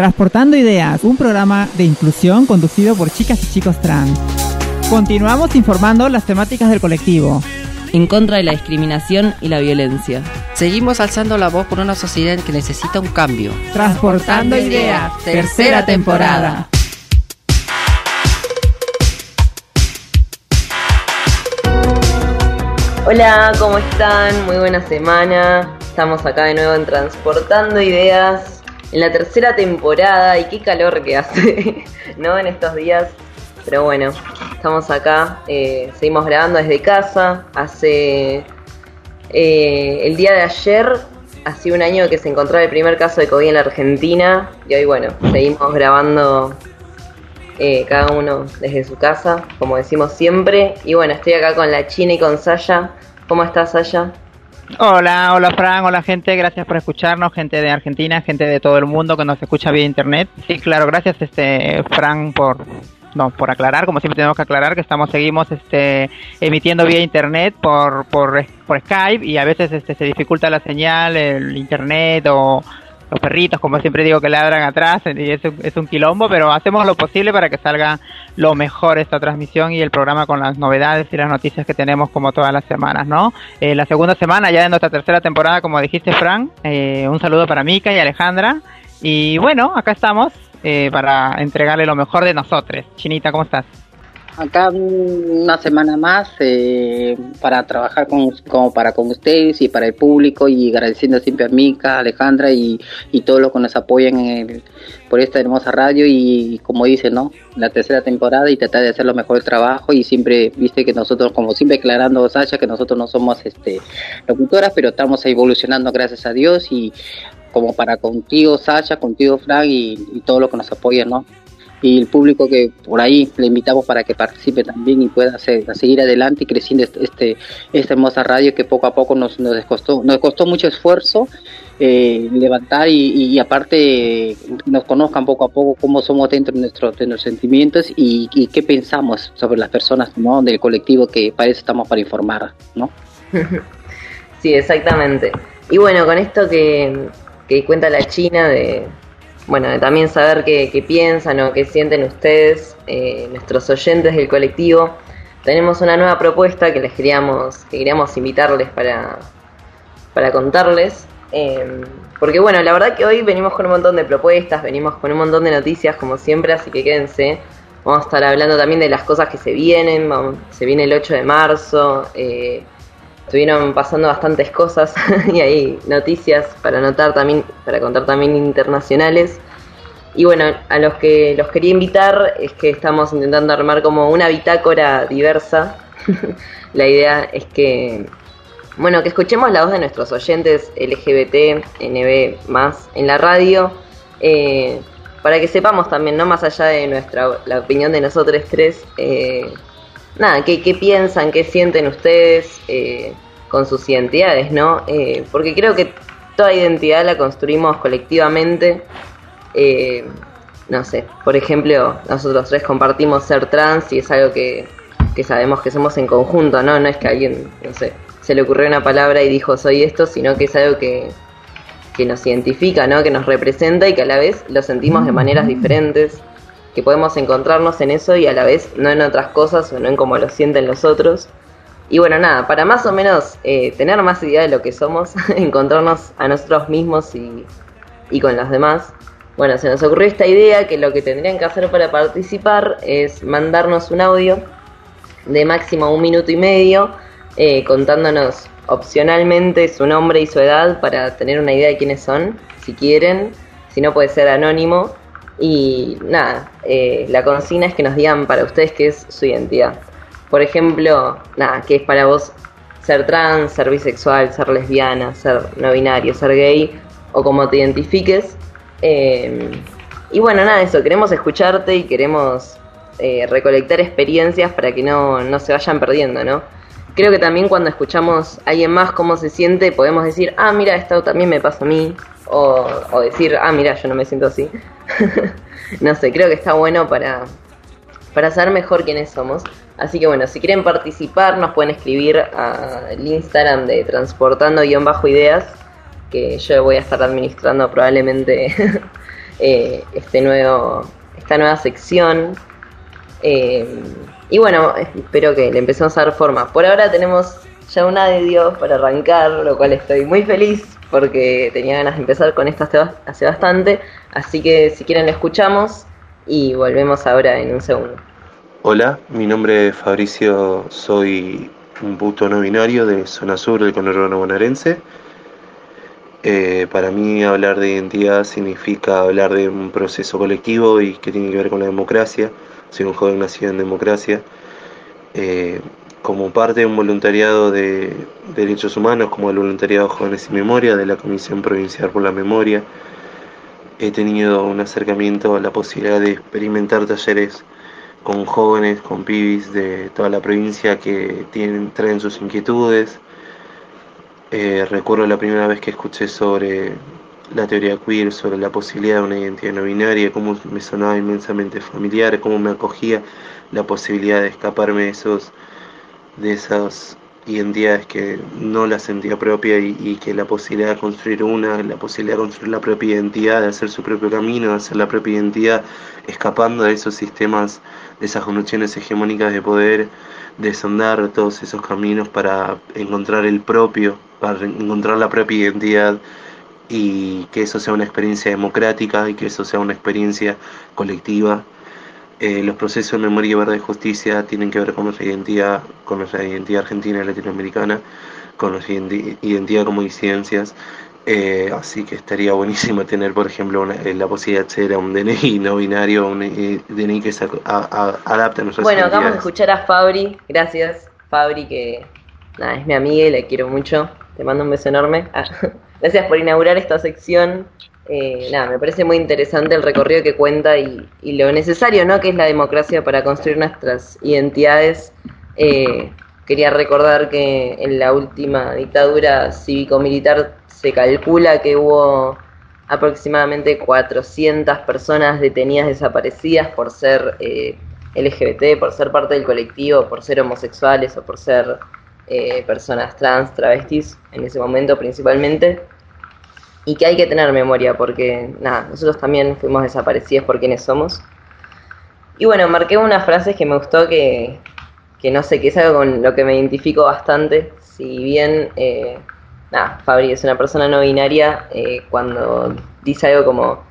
Transportando Ideas, un programa de inclusión conducido por chicas y chicos trans. Continuamos informando las temáticas del colectivo. En contra de la discriminación y la violencia. Seguimos alzando la voz por una sociedad que necesita un cambio. Transportando Ideas, tercera temporada. Hola, ¿cómo están? Muy buena semana. Estamos acá de nuevo en Transportando Ideas en la tercera temporada y qué calor que hace, ¿no? En estos días. Pero bueno, estamos acá, eh, seguimos grabando desde casa. Hace eh, el día de ayer, hace un año que se encontraba el primer caso de COVID en la Argentina y hoy bueno, seguimos grabando eh, cada uno desde su casa, como decimos siempre. Y bueno, estoy acá con la China y con Saya. ¿Cómo estás, Saya? Hola, hola Fran, hola gente, gracias por escucharnos, gente de Argentina, gente de todo el mundo que nos escucha vía internet. Sí, claro, gracias este Fran por no, por aclarar, como siempre tenemos que aclarar que estamos seguimos este emitiendo vía internet por por, por Skype y a veces este se dificulta la señal, el internet o los perritos, como siempre digo, que ladran atrás, y es, es un quilombo, pero hacemos lo posible para que salga lo mejor esta transmisión y el programa con las novedades y las noticias que tenemos como todas las semanas, ¿no? Eh, la segunda semana ya de nuestra tercera temporada, como dijiste, Frank, eh, un saludo para Mika y Alejandra, y bueno, acá estamos eh, para entregarle lo mejor de nosotros. Chinita, ¿cómo estás? Acá una semana más eh, para trabajar con, como para con ustedes y para el público y agradeciendo siempre a Mica, Alejandra y, y todos los que nos apoyan en por esta hermosa radio y, como dice, ¿no? La tercera temporada y tratar de hacer lo mejor el trabajo y siempre, viste que nosotros, como siempre aclarando, Sasha, que nosotros no somos este locutoras, pero estamos evolucionando gracias a Dios y como para contigo, Sasha, contigo, Frank y, y todo lo que nos apoya, ¿no? Y el público que por ahí le invitamos para que participe también y pueda seguir adelante y creciendo este, este, esta hermosa radio que poco a poco nos, nos costó nos costó mucho esfuerzo eh, levantar y, aparte nos conozcan poco a poco cómo somos dentro de, nuestro, de nuestros sentimientos y, qué pensamos sobre las personas ¿no? del colectivo que para eso estamos para informar ¿no? sí exactamente y bueno con esto que, que cuenta la China de bueno, también saber qué, piensan o qué sienten ustedes, eh, nuestros oyentes del colectivo. Tenemos una nueva propuesta que les queríamos, que queríamos invitarles para, para contarles. Em, porque bueno, la verdad que hoy venimos con un montón de propuestas, venimos con un montón de noticias como siempre, así que quédense. Vamos a estar hablando también de las cosas que se vienen, se viene el 8 de marzo, eh, estuvieron pasando bastantes cosas y hay noticias para anotar también, para contar también internacionales. Y bueno, a los que los quería invitar es que estamos intentando armar como una bitácora diversa. la idea es que, bueno, que escuchemos la voz de nuestros oyentes LGBT, NB más en la radio, eh, para que sepamos también, no más allá de nuestra la opinión de nosotros tres, eh, nada, qué, qué piensan, qué sienten ustedes eh, con sus identidades, ¿no? Eh, porque creo que toda identidad la construimos colectivamente. Eh, no sé, por ejemplo, nosotros tres compartimos ser trans y es algo que, que sabemos que somos en conjunto, ¿no? No es que alguien, no sé, se le ocurrió una palabra y dijo soy esto, sino que es algo que, que nos identifica, ¿no? Que nos representa y que a la vez lo sentimos de maneras diferentes que podemos encontrarnos en eso y a la vez no en otras cosas o no en cómo lo sienten los otros. Y bueno, nada, para más o menos eh, tener más idea de lo que somos, encontrarnos a nosotros mismos y, y con los demás, bueno, se nos ocurrió esta idea que lo que tendrían que hacer para participar es mandarnos un audio de máximo un minuto y medio eh, contándonos opcionalmente su nombre y su edad para tener una idea de quiénes son, si quieren, si no puede ser anónimo y nada, eh, la consigna es que nos digan para ustedes qué es su identidad. Por ejemplo, nada, qué es para vos ser trans, ser bisexual, ser lesbiana, ser no binario, ser gay o como te identifiques. Eh, y bueno, nada, eso, queremos escucharte y queremos eh, recolectar experiencias para que no, no se vayan perdiendo, ¿no? Creo que también cuando escuchamos a alguien más cómo se siente, podemos decir, ah, mira, esto también me pasa a mí, o, decir, ah, mira, yo no me siento así. no sé, creo que está bueno para, para saber mejor quiénes somos. Así que bueno, si quieren participar, nos pueden escribir al Instagram de transportando-ideas, que yo voy a estar administrando probablemente eh, este nuevo, esta nueva sección. Eh, y bueno, espero que le empecemos a dar forma. Por ahora tenemos ya una de Dios para arrancar, lo cual estoy muy feliz porque tenía ganas de empezar con esto hace bastante. Así que si quieren lo escuchamos y volvemos ahora en un segundo. Hola, mi nombre es Fabricio, soy un puto no binario de zona sur del conurbano bonaerense. Eh, para mí hablar de identidad significa hablar de un proceso colectivo y que tiene que ver con la democracia. Soy un joven nacido en democracia. Eh, como parte de un voluntariado de derechos humanos, como el voluntariado Jóvenes sin Memoria de la Comisión Provincial por la Memoria, he tenido un acercamiento a la posibilidad de experimentar talleres con jóvenes, con pibis de toda la provincia que tienen, traen sus inquietudes. Eh, recuerdo la primera vez que escuché sobre la teoría queer, sobre la posibilidad de una identidad no binaria, cómo me sonaba inmensamente familiar, cómo me acogía la posibilidad de escaparme de esos de esas identidades que no la sentía propia y, que la posibilidad de construir una, la posibilidad de construir la propia identidad, de hacer su propio camino, de hacer la propia identidad, escapando de esos sistemas, de esas condiciones hegemónicas de poder, de sondar todos esos caminos para encontrar el propio, para encontrar la propia identidad y que eso sea una experiencia democrática y que eso sea una experiencia colectiva eh, los procesos de memoria, verdad y justicia tienen que ver con nuestra identidad, con nuestra identidad argentina y latinoamericana, con nuestra identidad como disidencias. Eh, así que estaría buenísimo tener, por ejemplo, eh, la posibilidad de ser un DNI no binario, un DNI que se adapte a nuestras Bueno, vamos a escuchar a Fabri. Gracias, Fabri, que nada, es mi amiga y la quiero mucho. Te mando un beso enorme. Ah, gracias por inaugurar esta sección eh, nada, me parece muy interesante el recorrido que cuenta y, lo necesario, ¿no? Que es la democracia para construir nuestras identidades. Eh, quería recordar que en la última dictadura cívico-militar se calcula que hubo aproximadamente 400 personas detenidas desaparecidas por ser eh, LGBT, por ser parte del colectivo, por ser homosexuales o por ser personas trans, travestis, en ese momento principalmente y que hay que tener memoria porque, nada, nosotros también fuimos desaparecidos por quienes somos. Y bueno, marqué unas frases que me gustó que, que no sé, que es algo con lo que me identifico bastante. Si bien, eh, nada, Fabri es una persona no binaria, eh, cuando dice algo como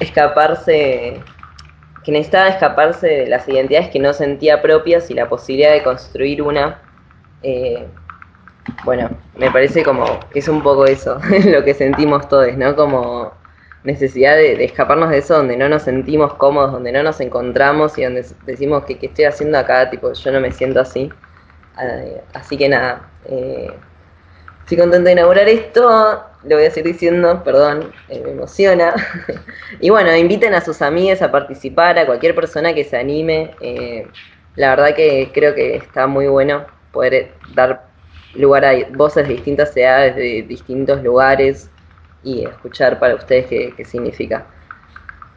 escaparse, que necesitaba escaparse de las identidades que no sentía propias y la posibilidad de construir una, eh, bueno, me parece como que es un poco eso, lo que sentimos todos, ¿no? Como necesidad de, escaparnos de eso, donde no nos sentimos cómodos, donde no nos encontramos y donde decimos que, ¿qué estoy haciendo acá, tipo, yo no me siento así. Eh, así que nada, eh, estoy contenta de inaugurar esto, lo voy a seguir diciendo, perdón, eh, me emociona. y bueno, inviten a sus amigas a participar, a cualquier persona que se anime. la verdad que creo que está muy bueno poder dar lugar a voces de distintas edades, de distintos lugares y escuchar para ustedes qué, significa.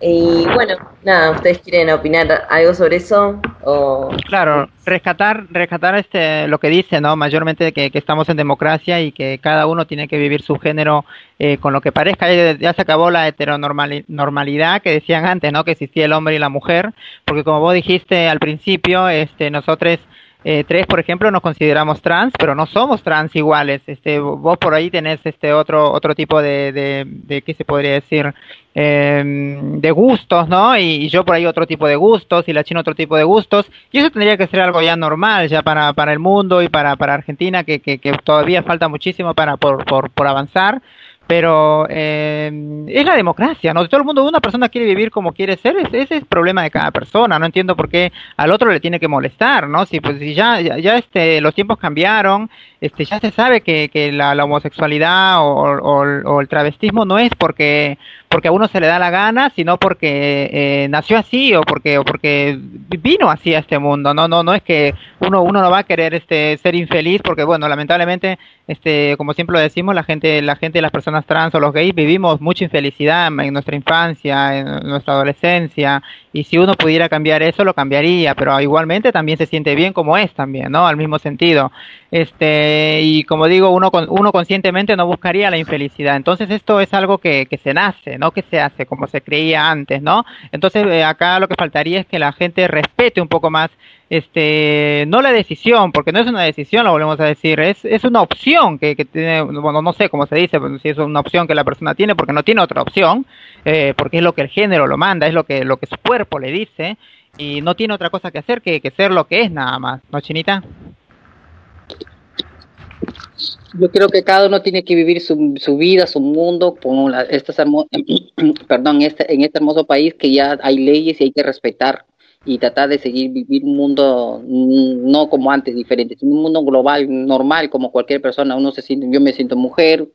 Y bueno, nada, ¿ustedes quieren opinar algo sobre eso? O... Claro, rescatar, rescatar este, lo que dice, ¿no? Mayormente que, estamos en democracia y que cada uno tiene que vivir su género eh, con lo que parezca. Ya, se acabó la heteronormalidad que decían antes, ¿no? Que existía el hombre y la mujer, porque como vos dijiste al principio, este, nosotros eh, tres, por ejemplo, nos consideramos trans, pero no somos trans iguales. Este, vos por ahí tenés este otro otro tipo de, de, ¿qué se podría decir? Em, de gustos, ¿no? Y, yo por ahí otro tipo de gustos y la China otro tipo de gustos. Y eso tendría que ser algo ya normal ya para, para el mundo y para, para Argentina, que, que, que todavía falta muchísimo para por, por, por avanzar pero eh, es la democracia, ¿no? Todo el mundo, una persona quiere vivir como quiere ser, ese es el problema de cada persona, no entiendo por qué al otro le tiene que molestar, ¿no? Si pues si ya, ya, este, los tiempos cambiaron, este, ya se sabe que, que la, homosexualidad o, el travestismo no es porque, porque a uno se le da la gana, sino porque eh, nació así o porque, o porque vino así a este mundo, no, no, no es que uno, uno no va a querer este, ser infeliz porque, bueno, lamentablemente este, como siempre lo decimos, la gente, la gente, las personas trans o los gays vivimos mucha infelicidad en nuestra infancia, en nuestra adolescencia, y si uno pudiera cambiar eso, lo cambiaría, pero igualmente también se siente bien como es también, ¿no? Al mismo sentido. Este, y como digo, uno, uno conscientemente no buscaría la infelicidad. Entonces esto es algo que, que se nace, no que se hace como se creía antes, ¿no? Entonces eh, acá lo que faltaría es que la gente respete un poco más este no la decisión, porque no es una decisión, lo volvemos a decir, es, es una opción que, que tiene, bueno, no sé cómo se dice, si es una opción que la persona tiene, porque no tiene otra opción, eh, porque es lo que el género lo manda, es lo que, lo que su cuerpo le dice, y no tiene otra cosa que hacer que, que ser lo que es nada más, ¿no, Chinita? Yo creo que cada uno tiene que vivir su, su vida, su mundo, como la, estas perdón, este, en este hermoso país que ya hay leyes y hay que respetar y tratar de seguir vivir un mundo mm, no como antes diferente, sino un mundo global normal como cualquier persona. Uno se siente, yo me siento mujer,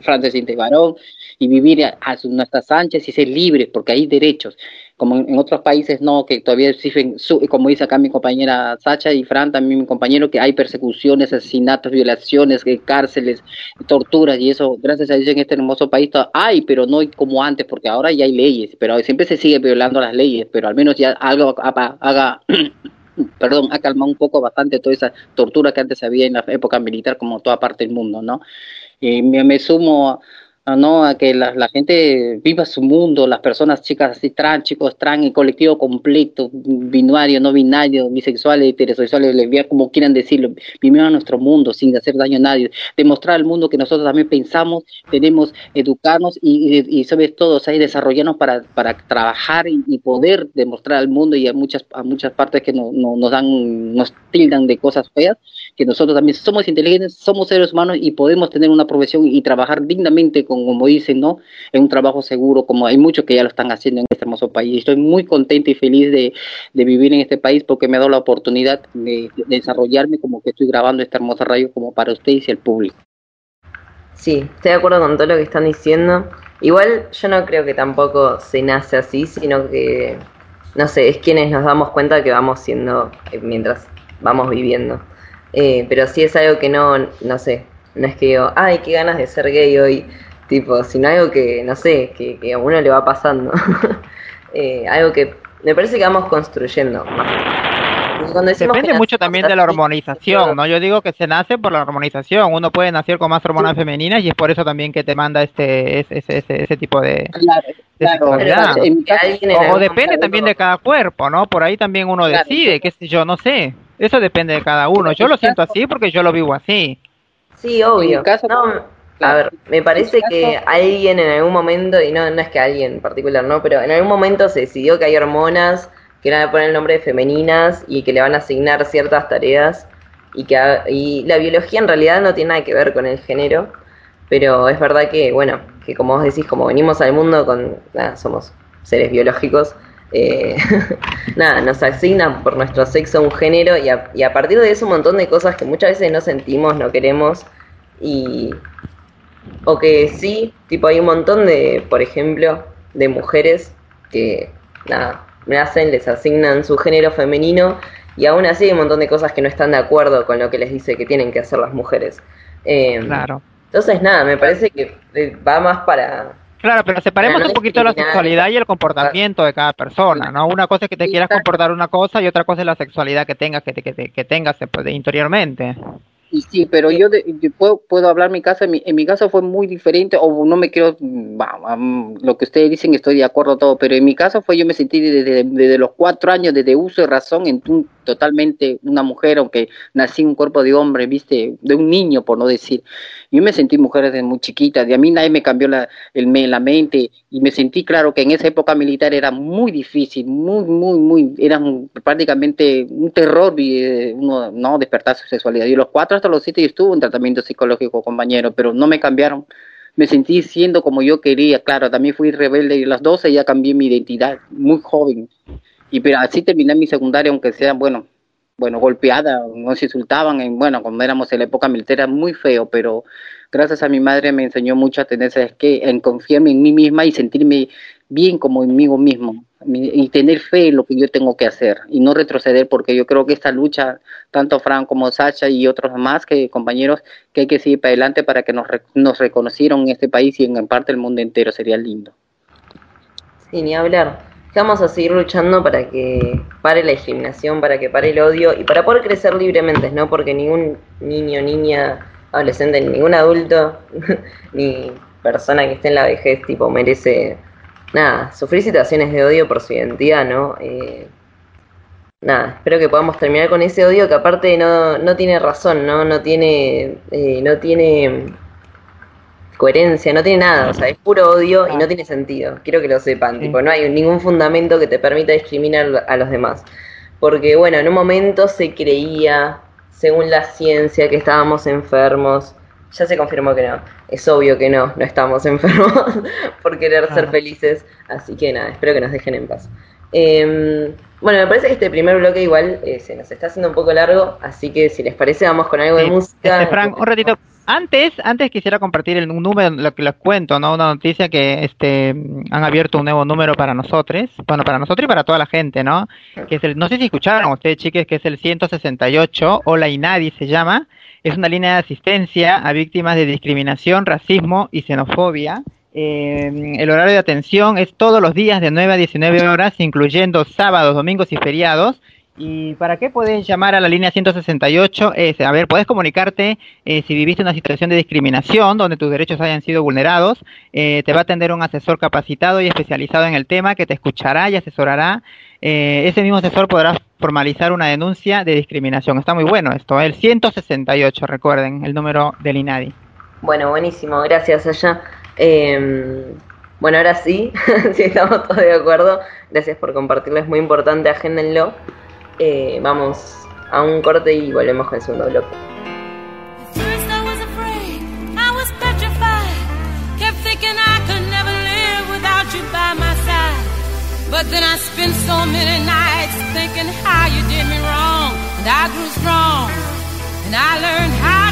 Fran se siente varón y vivir a, a nuestras anchas y ser libres porque hay derechos como en, otros países no, que todavía existen, como dice acá mi compañera Sacha y Fran, también mi compañero, que hay persecuciones, asesinatos, violaciones, eh, cárceles, torturas, y eso, gracias a Dios, en este hermoso país hay, pero no como antes, porque ahora ya hay leyes, pero siempre se sigue violando las leyes, pero al menos ya algo haga... perdón, ha calmado un poco bastante toda esa tortura que antes había en la época militar como toda parte del mundo, ¿no? Y me, me sumo ¿no? A que la, gente viva su mundo, las personas chicas así trans, chicos trans, el colectivo completo, binario, no binario, bisexuales, heterosexuales, lesbianas, como quieran decirlo, vivir a nuestro mundo sin hacer daño a nadie, demostrar al mundo que nosotros también pensamos, tenemos educarnos y, y, sobre todo desarrollarnos para, para trabajar y, poder demostrar al mundo y a muchas, a muchas partes que no, no, nos dan, nos tildan de cosas feas, que nosotros también somos inteligentes, somos seres humanos y podemos tener una profesión y trabajar dignamente con como dicen, ¿no? Es un trabajo seguro, como hay muchos que ya lo están haciendo en este hermoso país. Estoy muy contento y feliz de, vivir en este país porque me ha dado la oportunidad de, desarrollarme como que estoy grabando esta hermosa radio como para ustedes y el público. Sí, estoy de acuerdo con todo lo que están diciendo. Igual yo no creo que tampoco se nace así, sino que, no sé, es quienes nos damos cuenta que vamos siendo eh, mientras vamos viviendo. Eh, pero sí es algo que no, no sé, no es que digo, ay, qué ganas de ser gay hoy, Tipo, sino algo que, no sé, que, que a uno le va pasando. eh, algo que me parece que vamos construyendo. Depende mucho también de la hormonización, ¿no? Yo digo que se nace por la hormonización. Uno puede nacer con más hormonas femeninas y es por eso también que te manda este ese, ese, ese tipo de, claro, o, depende también de cada cuerpo, ¿no? Por ahí también uno decide, qué sé yo, no sé. Eso depende de cada uno. Yo lo siento así porque yo lo vivo así. Sí, obvio. No, a ver, me parece que alguien en algún momento, y no, no es que alguien en particular, ¿no? Pero en algún momento se decidió que hay hormonas que le van a poner el nombre de femeninas y que le van a asignar ciertas tareas y que y la biología en realidad no tiene nada que ver con el género, pero es verdad que, bueno, que como vos decís, como venimos al mundo con, nada, somos seres biológicos, eh, nada, nos asignan por nuestro sexo un género y a, y a partir de eso un montón de cosas que muchas veces no sentimos, no queremos y, o que sí, tipo hay un montón de, por ejemplo, de mujeres que, nada, nacen, les asignan su género femenino y aún así hay un montón de cosas que no están de acuerdo con lo que les dice que tienen que hacer las mujeres. Em, claro. Entonces, nada, me parece que eh, va más para... Claro, pero separemos un poquito la sexualidad y el comportamiento de cada persona, ¿no? Una cosa es que te quieras comportar una cosa y otra cosa es la sexualidad que tengas, que, que, que tengas interiormente. Y sí, pero yo, puedo, puedo hablar mi casa, en mi, en mi caso fue muy diferente, o no me quiero, lo que ustedes dicen estoy de acuerdo todo, pero en mi caso fue yo me sentí desde, desde los cuatro años, desde uso de razón, en un, totalmente una mujer, aunque nací en un cuerpo de hombre, viste, de un niño, por no decir. Yo me sentí mujer desde muy chiquita, de a mí nadie me cambió la, el, la mente, y me sentí claro que en esa época militar era muy difícil, muy, muy, muy, era prácticamente un terror eh, uno, no despertar su sexualidad. Y los cuatro hasta los siete yo estuve en tratamiento psicológico, compañero, pero no me cambiaron. Me sentí siendo como yo quería, claro, también fui rebelde y a las 12 ya cambié mi identidad, muy joven. Y pero así terminé mi secundaria, aunque sea, bueno, bueno, golpeada, nos insultaban, en, bueno, cuando éramos en la época militar era muy feo, pero gracias a mi madre me enseñó mucho a tener, ¿sabes qué? En confiarme en mí misma y sentirme bien conmigo mismo y tener fe en lo que yo tengo que hacer y no retroceder porque yo creo que esta lucha, tanto Fran como Sacha y otros más que compañeros, que hay que seguir para adelante para que nos, nos reconocieron en este país y en, parte del mundo entero, sería lindo. Sí, ni hablar. Vamos a seguir luchando para que pare la discriminación, para que pare el odio y para poder crecer libremente, ¿no? Porque ningún niño, niña, adolescente, ningún adulto, ni persona que esté en la vejez, tipo, merece nada, sufrir situaciones de odio por su identidad, ¿no? Eh, nada, espero que podamos terminar con ese odio que aparte no, no tiene razón, ¿no? No tiene, eh, no tiene coherencia, no tiene nada, o sea, es puro odio y no tiene sentido. Quiero que lo sepan, tipo, no hay ningún fundamento que te permita discriminar a los demás. Porque, bueno, en un momento se creía, según la ciencia, que estábamos enfermos, ya se confirmó que no. Es obvio que no, no estamos enfermos por querer ser felices. Así que nada, espero que nos dejen en paz. Em, bueno, me parece que este primer bloque igual eh, se nos está haciendo un poco largo, así que si les parece vamos con algo de música. Este, Frank, un ratito. Antes, antes quisiera compartir el, un número, lo que les cuento, ¿no? Una noticia que este han abierto un nuevo número para nosotros, bueno, para nosotros y para toda la gente, ¿no? Que es el, no sé si escucharon ustedes, chiques, que es el 168, Hola y Nadie se llama es una línea de asistencia a víctimas de discriminación, racismo y xenofobia. Eh, el horario de atención es todos los días de 9 a 19 horas, incluyendo sábados, domingos y feriados. ¿Y para qué puedes llamar a la línea 168? Es, a ver, puedes comunicarte eh, si viviste una situación de discriminación donde tus derechos hayan sido vulnerados. Eh, te va a atender un asesor capacitado y especializado en el tema que te escuchará y asesorará. Eh, ese mismo asesor podrá formalizar una denuncia de discriminación. Está muy bueno esto, el 168, recuerden, el número del INADI. Bueno, buenísimo, gracias allá. Em, bueno, ahora sí, si estamos todos de acuerdo, gracias por compartirlo, es muy importante, agéndenlo. Eh, vamos a un corte y volvemos con el segundo bloque. But then I spent so many nights thinking how you did me wrong. And I grew strong. And I learned how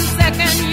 one second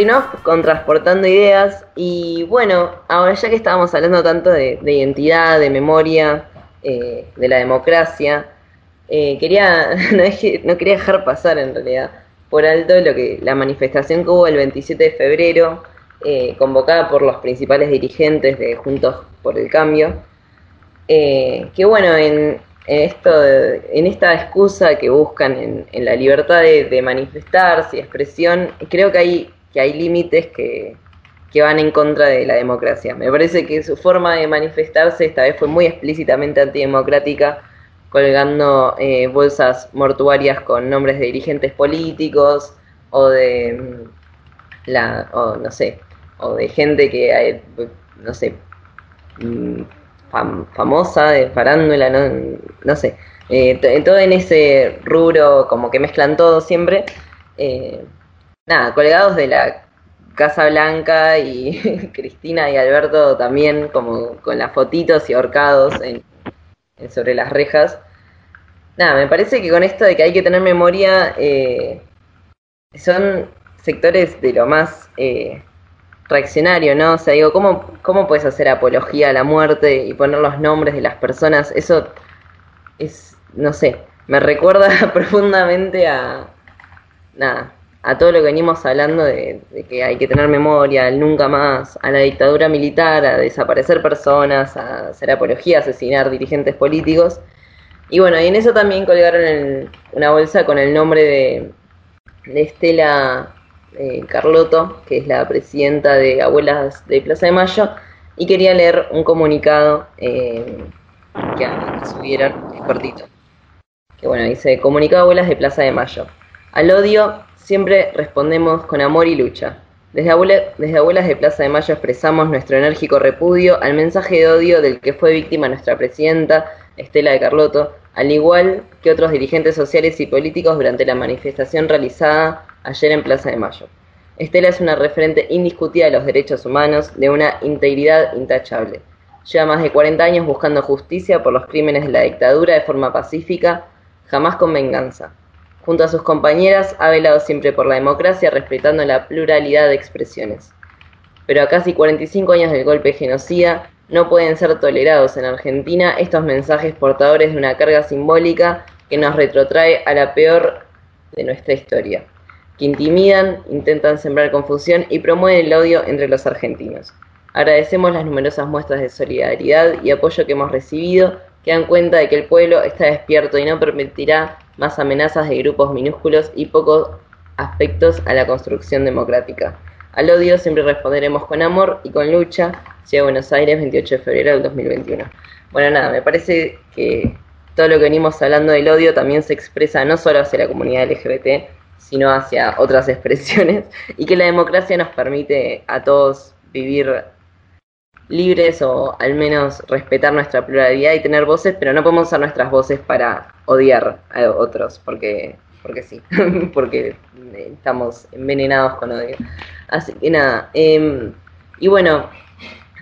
continuamos con transportando ideas. Y bueno, ahora ya que estábamos hablando tanto de, identidad, de memoria, eh, de la democracia, eh, quería no, quería dejar pasar en realidad por alto lo que la manifestación que hubo el 27 de febrero, eh, convocada por los principales dirigentes de Juntos por el Cambio, que bueno, en, esto, en esta excusa que buscan en, la libertad de, de, manifestarse y expresión, creo que hay, que hay límites que, que van en contra de la democracia. Me parece que su forma de manifestarse esta vez fue muy explícitamente antidemocrática, colgando eh, bolsas mortuarias con nombres de dirigentes políticos o de mm, la, o no sé, o de gente que, hay, no sé, mm, famosa, de farándula, no, no sé, eh, todo en ese rubro, como que mezclan todo siempre. Eh, nada, colgados de la Casa Blanca y Cristina y Alberto también, como con las fotitos y ahorcados sobre las rejas. Nada, me parece que con esto de que hay que tener memoria, eh, son sectores de lo más eh, reaccionario, ¿no? O sea, digo, ¿cómo, ¿cómo puedes hacer apología a la muerte y poner los nombres de las personas? Eso es, no sé, me recuerda profundamente a, nada, a todo lo que venimos hablando de, que hay que tener memoria, al nunca más, a la dictadura militar, a desaparecer personas, a hacer apología, a asesinar dirigentes políticos. Y bueno, y en eso también colgaron una bolsa con el nombre de, Estela eh, Carlotto, que es la presidenta de Abuelas de Plaza de Mayo, y quería leer un comunicado eh, que, que subieron, es cortito. Que bueno, dice, comunicado Abuelas de Plaza de Mayo. Al odio Siempre respondemos con amor y lucha. Desde, Abuelas de Plaza de Mayo expresamos nuestro enérgico repudio al mensaje de odio del que fue víctima nuestra presidenta, Estela de Carlotto, al igual que otros dirigentes sociales y políticos durante la manifestación realizada ayer en Plaza de Mayo. Estela es una referente indiscutida de los derechos humanos, de una integridad intachable. Lleva más de 40 años buscando justicia por los crímenes de la dictadura de forma pacífica, jamás con venganza. Junto a sus compañeras ha velado siempre por la democracia, respetando la pluralidad de expresiones. Pero a casi 45 años del golpe genocida, no pueden ser tolerados en Argentina estos mensajes portadores de una carga simbólica que nos retrotrae a la peor de nuestra historia, que intimidan, intentan sembrar confusión y promueven el odio entre los argentinos. Agradecemos las numerosas muestras de solidaridad y apoyo que hemos recibido, que dan cuenta de que el pueblo está despierto y no permitirá más amenazas de grupos minúsculos y pocos aspectos a la construcción democrática. Al odio siempre responderemos con amor y con lucha. Llega Buenos Aires, 28 de febrero del 2021. Bueno, nada, me parece que todo lo que venimos hablando del odio también se expresa no solo hacia la comunidad LGBT, sino hacia otras expresiones, y que la democracia nos permite a todos vivir libres o al menos respetar nuestra pluralidad y tener voces, pero no podemos usar nuestras voces para odiar a otros, porque, porque sí, porque estamos envenenados con odio. Así que nada, em, y bueno,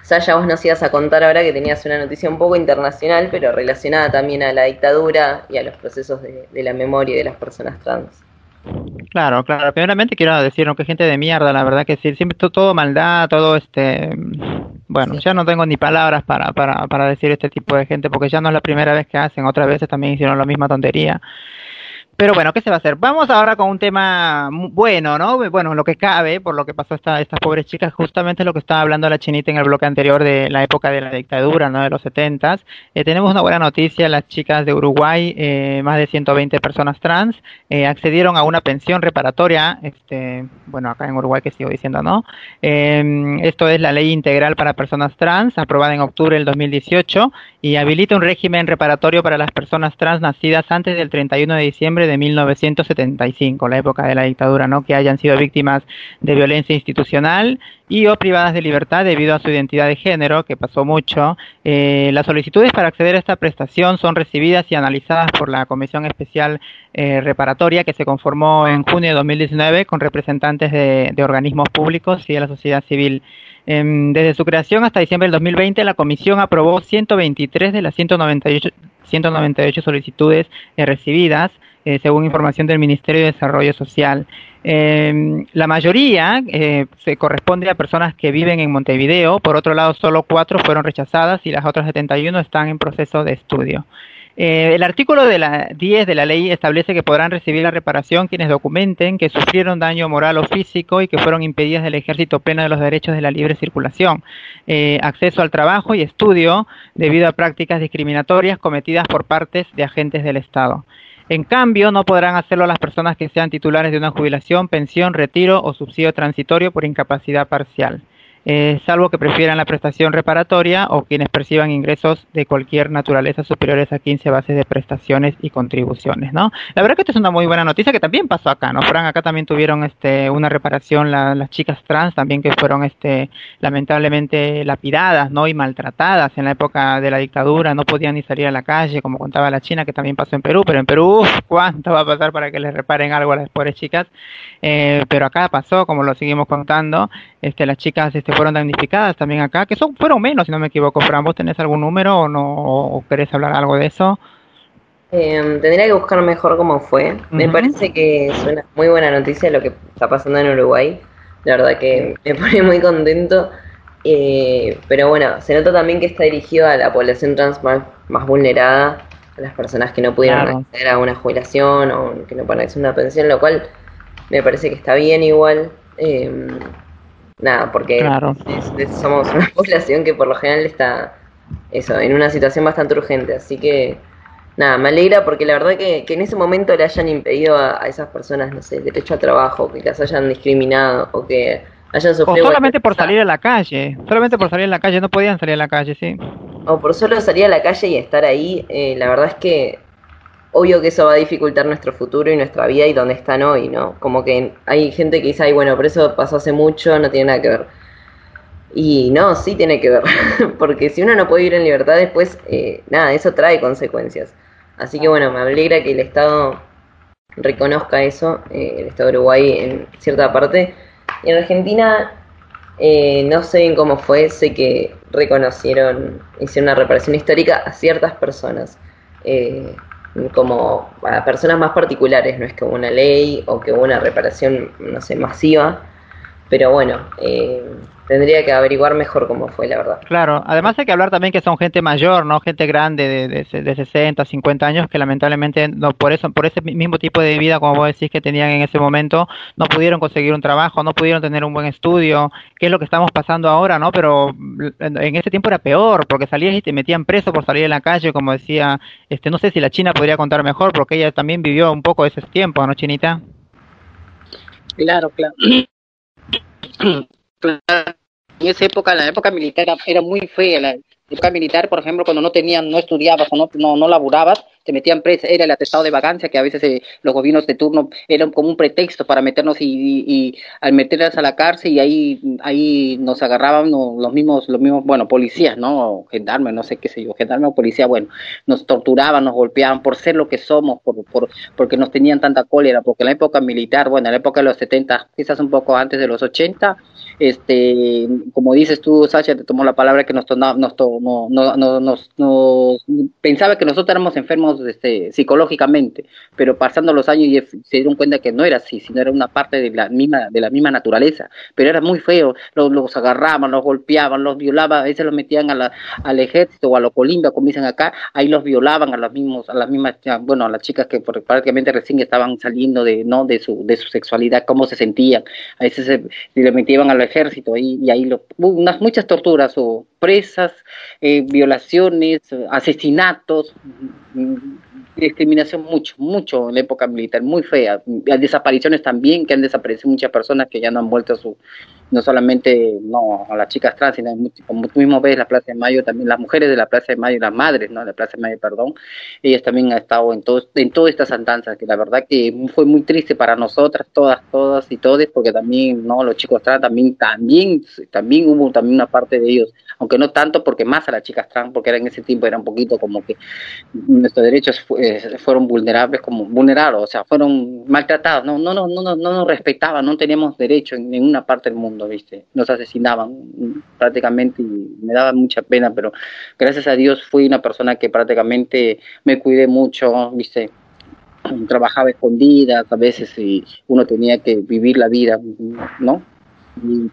Saya, vos nos ibas a contar ahora que tenías una noticia un poco internacional, pero relacionada también a la dictadura y a los procesos de, la memoria de las personas trans. Claro, claro. Primeramente quiero decir, que gente de mierda, la verdad que sí, siempre todo, maldad, todo este... Bueno, ya no tengo ni palabras para, para, para decir este tipo de gente, porque ya no es la primera vez que hacen, otras veces también hicieron la misma tontería. Pero bueno, ¿qué se va a hacer? Vamos ahora con un tema bueno, ¿no? Bueno, lo que cabe, por lo que pasó a estas pobres chicas, justamente lo que estaba hablando la chinita en el bloque anterior de la época de la dictadura, ¿no? De los setentas. Eh, tenemos una buena noticia, las chicas de Uruguay, eh, más de 120 personas trans, eh, accedieron a una pensión reparatoria, este, bueno, acá en Uruguay que sigo diciendo, ¿no? Em, esto es la ley integral para personas trans, aprobada en octubre del 2018, y habilita un régimen reparatorio para las personas trans nacidas antes del 31 de diciembre de 1975, la época de la dictadura, ¿no? que hayan sido víctimas de violencia institucional y o privadas de libertad debido a su identidad de género, que pasó mucho. Eh, las solicitudes para acceder a esta prestación son recibidas y analizadas por la Comisión Especial eh, Reparatoria que se conformó en junio de 2019 con representantes de, organismos públicos y de la sociedad civil. Em, desde su creación hasta diciembre del 2020, la Comisión aprobó 123 de las 198, 198 solicitudes eh, recibidas eh, según información del Ministerio de Desarrollo Social. Eh, la mayoría eh, se corresponde a personas que viven en Montevideo, por otro lado solo cuatro fueron rechazadas y las otras 71 están en proceso de estudio. El artículo de la 10 de la ley establece que podrán recibir la reparación quienes documenten que sufrieron daño moral o físico y que fueron impedidas del ejército pleno de los derechos de la libre circulación, acceso al trabajo y estudio debido a prácticas discriminatorias cometidas por partes de agentes del Estado. En cambio, no podrán hacerlo las personas que sean titulares de una jubilación, pensión, retiro o subsidio transitorio por incapacidad parcial eh, salvo que prefieran la prestación reparatoria o quienes perciban ingresos de cualquier naturaleza superiores a 15 bases de prestaciones y contribuciones, ¿no? La verdad que esto es una muy buena noticia que también pasó acá, ¿no? Fran, acá también tuvieron este una reparación las chicas trans también que fueron este lamentablemente lapidadas, ¿no? y maltratadas en la época de la dictadura, no podían ni salir a la calle, como contaba la China que también pasó en Perú, pero en Perú cuánto va a pasar para que les reparen algo a las pobres chicas. Eh, pero acá pasó, como lo seguimos contando, este las chicas este fueron damnificadas también acá, que son fueron menos, si no me equivoco. Fran, ¿vos tenés algún número o no o querés hablar algo de eso? Eh, tendría que buscar mejor cómo fue. Me parece que es una muy buena noticia lo que está pasando en Uruguay. La verdad que me pone muy contento. Eh, pero bueno, se nota también que está dirigido a la población trans más, vulnerada, a las personas que no pudieron acceder a una jubilación o que no pueden acceder a una pensión, lo cual me parece que está bien igual. Eh, nada, porque somos una población que por lo general está eso, en una situación bastante urgente, así que nada, me alegra porque la verdad que, que en ese momento le hayan impedido a, esas personas, no sé, el derecho a trabajo, que las hayan discriminado o que hayan sufrido... O solamente por salir a la calle, solamente por salir a la calle, no podían salir a la calle, sí. O por solo salir a la calle y estar ahí, eh, la verdad es que obvio que eso va a dificultar nuestro futuro y nuestra vida y donde están hoy, ¿no? Como que hay gente que dice, ay, bueno, pero eso pasó hace mucho, no tiene nada que ver. Y no, sí tiene que ver, porque si uno no puede vivir en libertad después, eh, nada, eso trae consecuencias. Así que bueno, me alegra que el Estado reconozca eso, eh, el Estado de Uruguay en cierta parte. En Argentina, eh, no sé bien cómo fue, sé que reconocieron, hicieron una reparación histórica a ciertas personas. Eh, como a personas más particulares, no es que una ley o que una reparación, no sé, masiva, pero bueno, eh, tendría que averiguar mejor cómo fue, la verdad. Claro, además hay que hablar también que son gente mayor, ¿no? Gente grande de, de, de 60, 50 años que lamentablemente no por eso por ese mismo tipo de vida como vos decís que tenían en ese momento, no pudieron conseguir un trabajo, no pudieron tener un buen estudio, que es lo que estamos pasando ahora, ¿no? Pero en ese tiempo era peor, porque salías y te metían preso por salir en la calle, como decía, este no sé si la China podría contar mejor porque ella también vivió un poco ese tiempo, ¿no, Chinita? Claro, claro. En esa época, la época militar era, muy fea. La época militar, por ejemplo, cuando no tenían, no estudiabas o no, no, no laburabas, te metían presa, era el atestado de vacancia que a veces eh, los gobiernos de turno eran como un pretexto para meternos y, al meterlas a la cárcel y ahí ahí nos agarraban los mismos los mismos bueno policías no gendarmes no sé qué sé yo gendarme o policía bueno nos torturaban nos golpeaban por ser lo que somos por, por porque nos tenían tanta cólera porque en la época militar bueno en la época de los 70 quizás un poco antes de los 80 este como dices tú Sacha te tomó la palabra que nos nos, nos, nos pensaba que nosotros éramos enfermos este, psicológicamente, pero pasando los años se dieron cuenta que no era así, sino era una parte de la misma, de la misma naturaleza, pero era muy feo, los, los agarraban, los golpeaban, los violaban, a veces los metían a la, al ejército o a los colimbia, como dicen acá, ahí los violaban a las mismos, a las mismas, bueno, a las chicas que prácticamente recién estaban saliendo de, no, de su, de su sexualidad, cómo se sentían, a veces se, le metían al ejército y, y ahí lo, unas muchas torturas o presas, eh, violaciones, asesinatos, discriminación mucho, mucho en la época militar, muy fea. Desapariciones también, que han desaparecido muchas personas que ya no han vuelto a su, no solamente no a las chicas trans, sino como tú mismo ves la Plaza de Mayo, también las mujeres de la Plaza de Mayo, las madres ¿no? la Plaza de Mayo, perdón, ellas también han estado en, todo, en todas estas andanzas, que la verdad que fue muy triste para nosotras, todas, todas y todos, porque también no los chicos trans también, también, también hubo también una parte de ellos, aunque no tanto porque más a las chicas trans, porque era en ese tiempo era un poquito como que nuestros derechos eh, fueron vulnerables, como vulnerados, o sea, fueron maltratados, no, no, no, no, no, no nos respetaban, no teníamos derecho en ninguna parte del mundo. ¿Viste? Nos asesinaban prácticamente y me daba mucha pena, pero gracias a Dios fui una persona que prácticamente me cuidé mucho, ¿viste? trabajaba escondidas, a veces y uno tenía que vivir la vida, ¿no?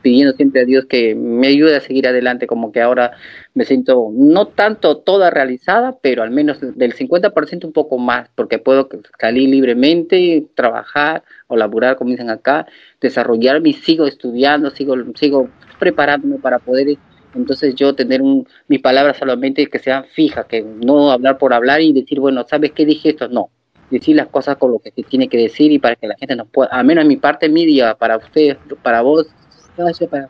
Pidiendo siempre a Dios que me ayude a seguir adelante, como que ahora me siento no tanto toda realizada, pero al menos del 50% un poco más, porque puedo salir libremente, trabajar o laburar, como dicen acá, desarrollarme y sigo estudiando, sigo, sigo preparándome para poder entonces yo tener un, mis palabras solamente que sean fijas, que no hablar por hablar y decir, bueno, ¿sabes qué dije esto? No, decir las cosas con lo que se tiene que decir y para que la gente nos pueda, al menos en mi parte media, para ustedes, para vos, para,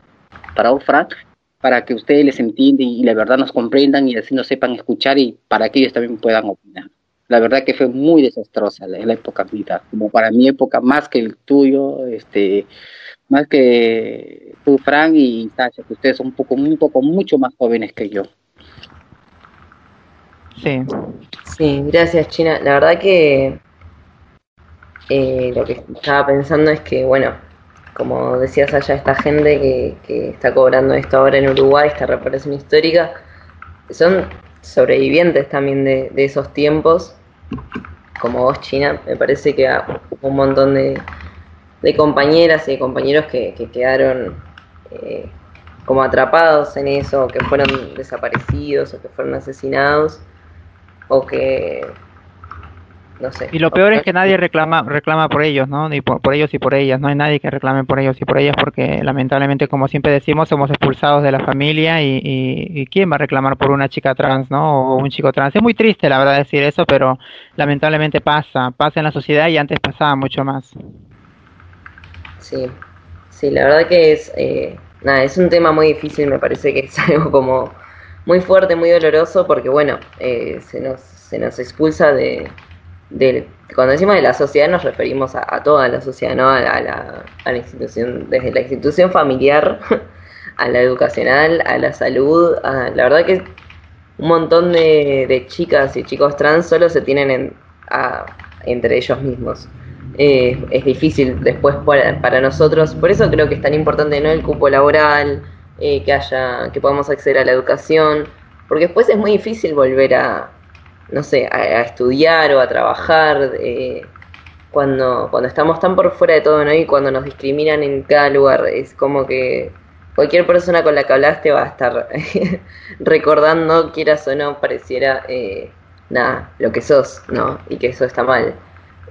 para vos, Frank, para que ustedes les entiendan y la verdad nos comprendan y así nos sepan escuchar y para que ellos también puedan opinar. La verdad que fue muy desastrosa la, la época militar, como para mi época más que el tuyo, este, más que tú, Frank y Tasha, que ustedes son un poco, un poco mucho más jóvenes que yo. Sí. Sí, gracias China. La verdad que eh, lo que estaba pensando es que, bueno, como decías allá, esta gente que, que está cobrando esto ahora en Uruguay, esta reparación histórica, son sobrevivientes también de, esos tiempos, como vos, China. Me parece que un montón de, de compañeras y de compañeros que, que quedaron eh, como atrapados en eso, que fueron desaparecidos o que fueron asesinados o que no sé. Y lo peor es que nadie reclama reclama por ellos, ¿no? Ni por, por, ellos y por ellas. No hay nadie que reclame por ellos y por ellas porque lamentablemente, como siempre decimos, somos expulsados de la familia y, y, y, ¿quién va a reclamar por una chica trans, ¿no? O un chico trans. Es muy triste, la verdad, decir eso, pero lamentablemente pasa, pasa en la sociedad y antes pasaba mucho más. Sí, sí, la verdad que es, eh, nada, es un tema muy difícil, me parece que es algo como muy fuerte, muy doloroso, porque bueno, eh, se, nos, se nos expulsa de, de, cuando decimos de la sociedad nos referimos a, toda la sociedad, ¿no? A, la, a, la, institución, desde la institución familiar, a la educacional, a la salud, la verdad que un montón de, de chicas y chicos trans solo se tienen en, entre ellos mismos eh, es difícil después para, para, nosotros. Por eso creo que es tan importante no el cupo laboral, eh, que haya, que podamos acceder a la educación, porque después es muy difícil volver a, no sé, a, a estudiar o a trabajar eh, cuando, cuando estamos tan por fuera de todo, ¿no? Y cuando nos discriminan en cada lugar, es como que cualquier persona con la que hablaste va a estar recordando, quieras o no, pareciera eh, nada, lo que sos, ¿no? Y que eso está mal.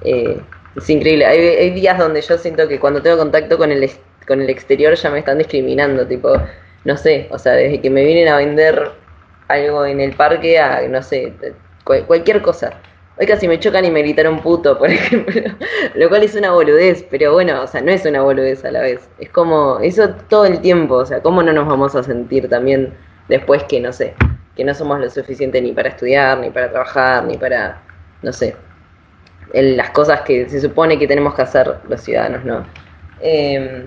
Eh, es increíble. Hay, hay, días donde yo siento que cuando tengo contacto con el, con el exterior ya me están discriminando, tipo, no sé, o sea, desde que me vienen a vender algo en el parque a, no sé, cualquier cosa. Hoy casi me chocan y me gritaron puto, por ejemplo, lo cual es una boludez, pero bueno, o sea, no es una boludez a la vez. Es como, eso todo el tiempo, o sea, ¿cómo no nos vamos a sentir también después que, no sé, que no somos lo suficiente ni para estudiar, ni para trabajar, ni para, no sé, las cosas que se supone que tenemos que hacer los ciudadanos, ¿no? Eh,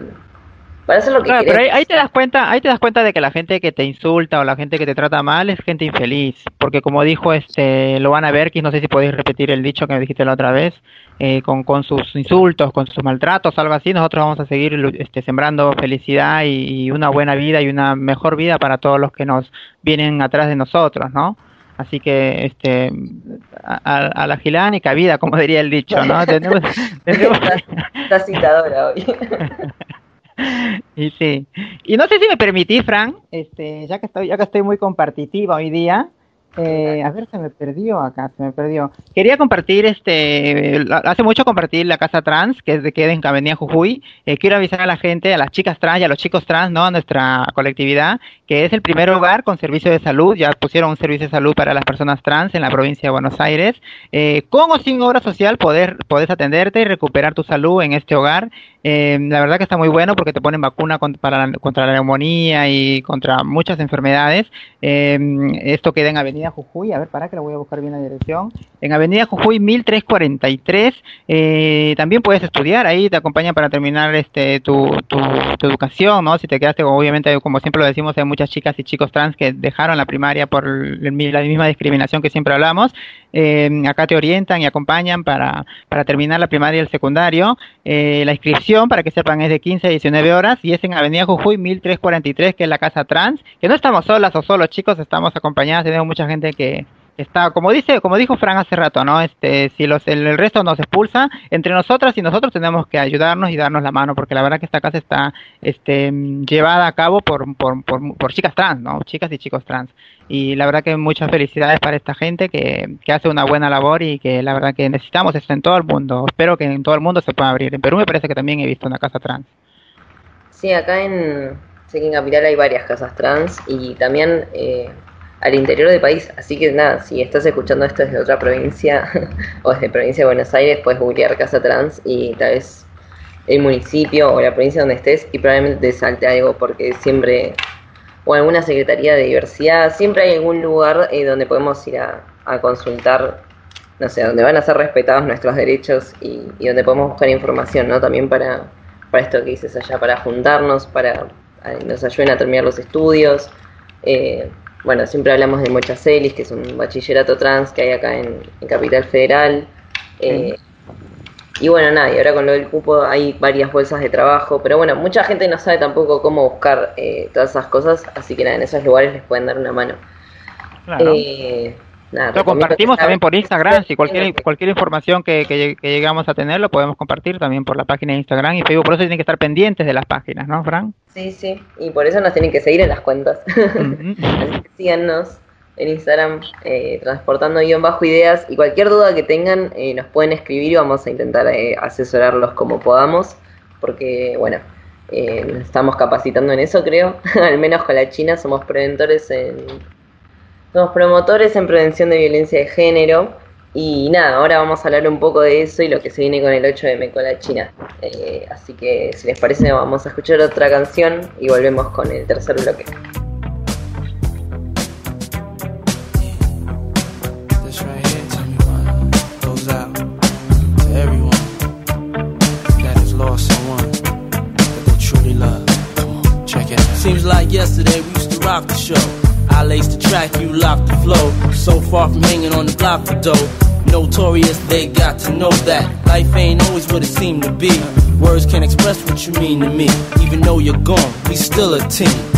para hacer lo que claro, pero ahí, ahí, te das cuenta, ahí te das cuenta de que la gente que te insulta o la gente que te trata mal es gente infeliz, porque como dijo este lo van a ver, que no sé si podéis repetir el dicho que me dijiste la otra vez, eh, con, con sus insultos, con sus maltratos, algo así, nosotros vamos a seguir este, sembrando felicidad y, y una buena vida y una mejor vida para todos los que nos vienen atrás de nosotros, ¿no? Así que este a, a la gilánica vida, como diría el dicho, ¿no? tenemos, tenemos... Está citadora hoy. y sí. Y no sé si me permitís, Fran, este, ya que estoy, ya que estoy muy compartitiva hoy día, eh, a ver, se me perdió acá, se me perdió. Quería compartir, este, hace mucho compartir la casa trans, que es de que en Avenida Jujuy. Eh, quiero avisar a la gente, a las chicas trans y a los chicos trans, ¿no? A nuestra colectividad, que es el primer hogar con servicio de salud. Ya pusieron un servicio de salud para las personas trans en la provincia de Buenos Aires. Eh, con o sin obra social, poder, podés atenderte y recuperar tu salud en este hogar. Eh, la verdad que está muy bueno porque te ponen vacuna contra, para la, contra la neumonía y contra muchas enfermedades. Eh, esto queda en Avenida Jujuy, a ver, para que lo voy a buscar bien la dirección. En Avenida Jujuy 1343. Eh, también puedes estudiar ahí, te acompañan para terminar este tu, tu, tu, educación, ¿no? Si te quedaste, obviamente, como siempre lo decimos, hay muchas chicas y chicos trans que dejaron la primaria por la misma discriminación que siempre hablamos. Eh, acá te orientan y acompañan para, para terminar la primaria y el secundario. Eh, la inscripción, para que sepan, es de 15 a 19 horas y es en Avenida Jujuy 1343, que es la casa trans. Que no estamos solas o solos, chicos, estamos acompañadas, tenemos mucha gente que, está, como dice, como dijo Fran hace rato, ¿no? Este, si los, el, resto nos expulsa, entre nosotras y nosotros tenemos que ayudarnos y darnos la mano, porque la verdad que esta casa está, este, llevada a cabo por, por, por, chicas trans, ¿no? Chicas y chicos trans. Y la verdad que muchas felicidades para esta gente que, que hace una buena labor y que la verdad que necesitamos esto en todo el mundo. Espero que en todo el mundo se pueda abrir. En Perú me parece que también he visto una casa trans. Sí, acá en, sé Capital hay varias casas trans y también eh, al interior del país. Así que nada, si estás escuchando esto desde otra provincia o desde provincia de Buenos Aires, puedes googlear Casa Trans y tal vez el municipio o la provincia donde estés y probablemente te salte algo porque siempre, o alguna secretaría de diversidad, siempre hay algún lugar eh, donde podemos ir a, consultar, no sé, donde van a ser respetados nuestros derechos y, donde podemos buscar información, ¿no? También para, para esto que dices allá, para juntarnos, para nos ayuden a terminar los estudios. Eh, bueno, siempre hablamos de Mochacelis, que es un bachillerato trans que hay acá en, Capital Federal. Eh, y bueno, nada, y ahora con lo del cupo hay varias bolsas de trabajo, pero bueno, mucha gente no sabe tampoco cómo buscar eh, todas esas cosas, así que nada, en esos lugares les pueden dar una mano. Eh, lo compartimos también por Instagram, si cualquier cualquier información que, que, llegamos a tener lo podemos compartir también por la página de Instagram y Facebook, por eso tienen que estar pendientes de las páginas, ¿no, Fran? Sí, sí, y por eso nos tienen que seguir en las cuentas. síganos en Instagram, eh, transportando guion bajo ideas. Y cualquier duda que tengan eh, nos pueden escribir y vamos a intentar eh, asesorarlos como podamos, porque bueno, nos estamos capacitando en eso creo, al menos con la China somos preventores en somos promotores en prevención de violencia de género y nada, ahora vamos a hablar un poco de eso y lo que se viene con el 8M con la China. Eh, así que si les parece vamos a escuchar otra canción y volvemos con el tercer bloque. Seems like yesterday we used to rock the show. I lace the track, you lock the flow. So far from hanging on the block for dough. Notorious, they got to know that life ain't always what it seemed to be. Words can't express what you mean to me. Even though you're gone, we still a team.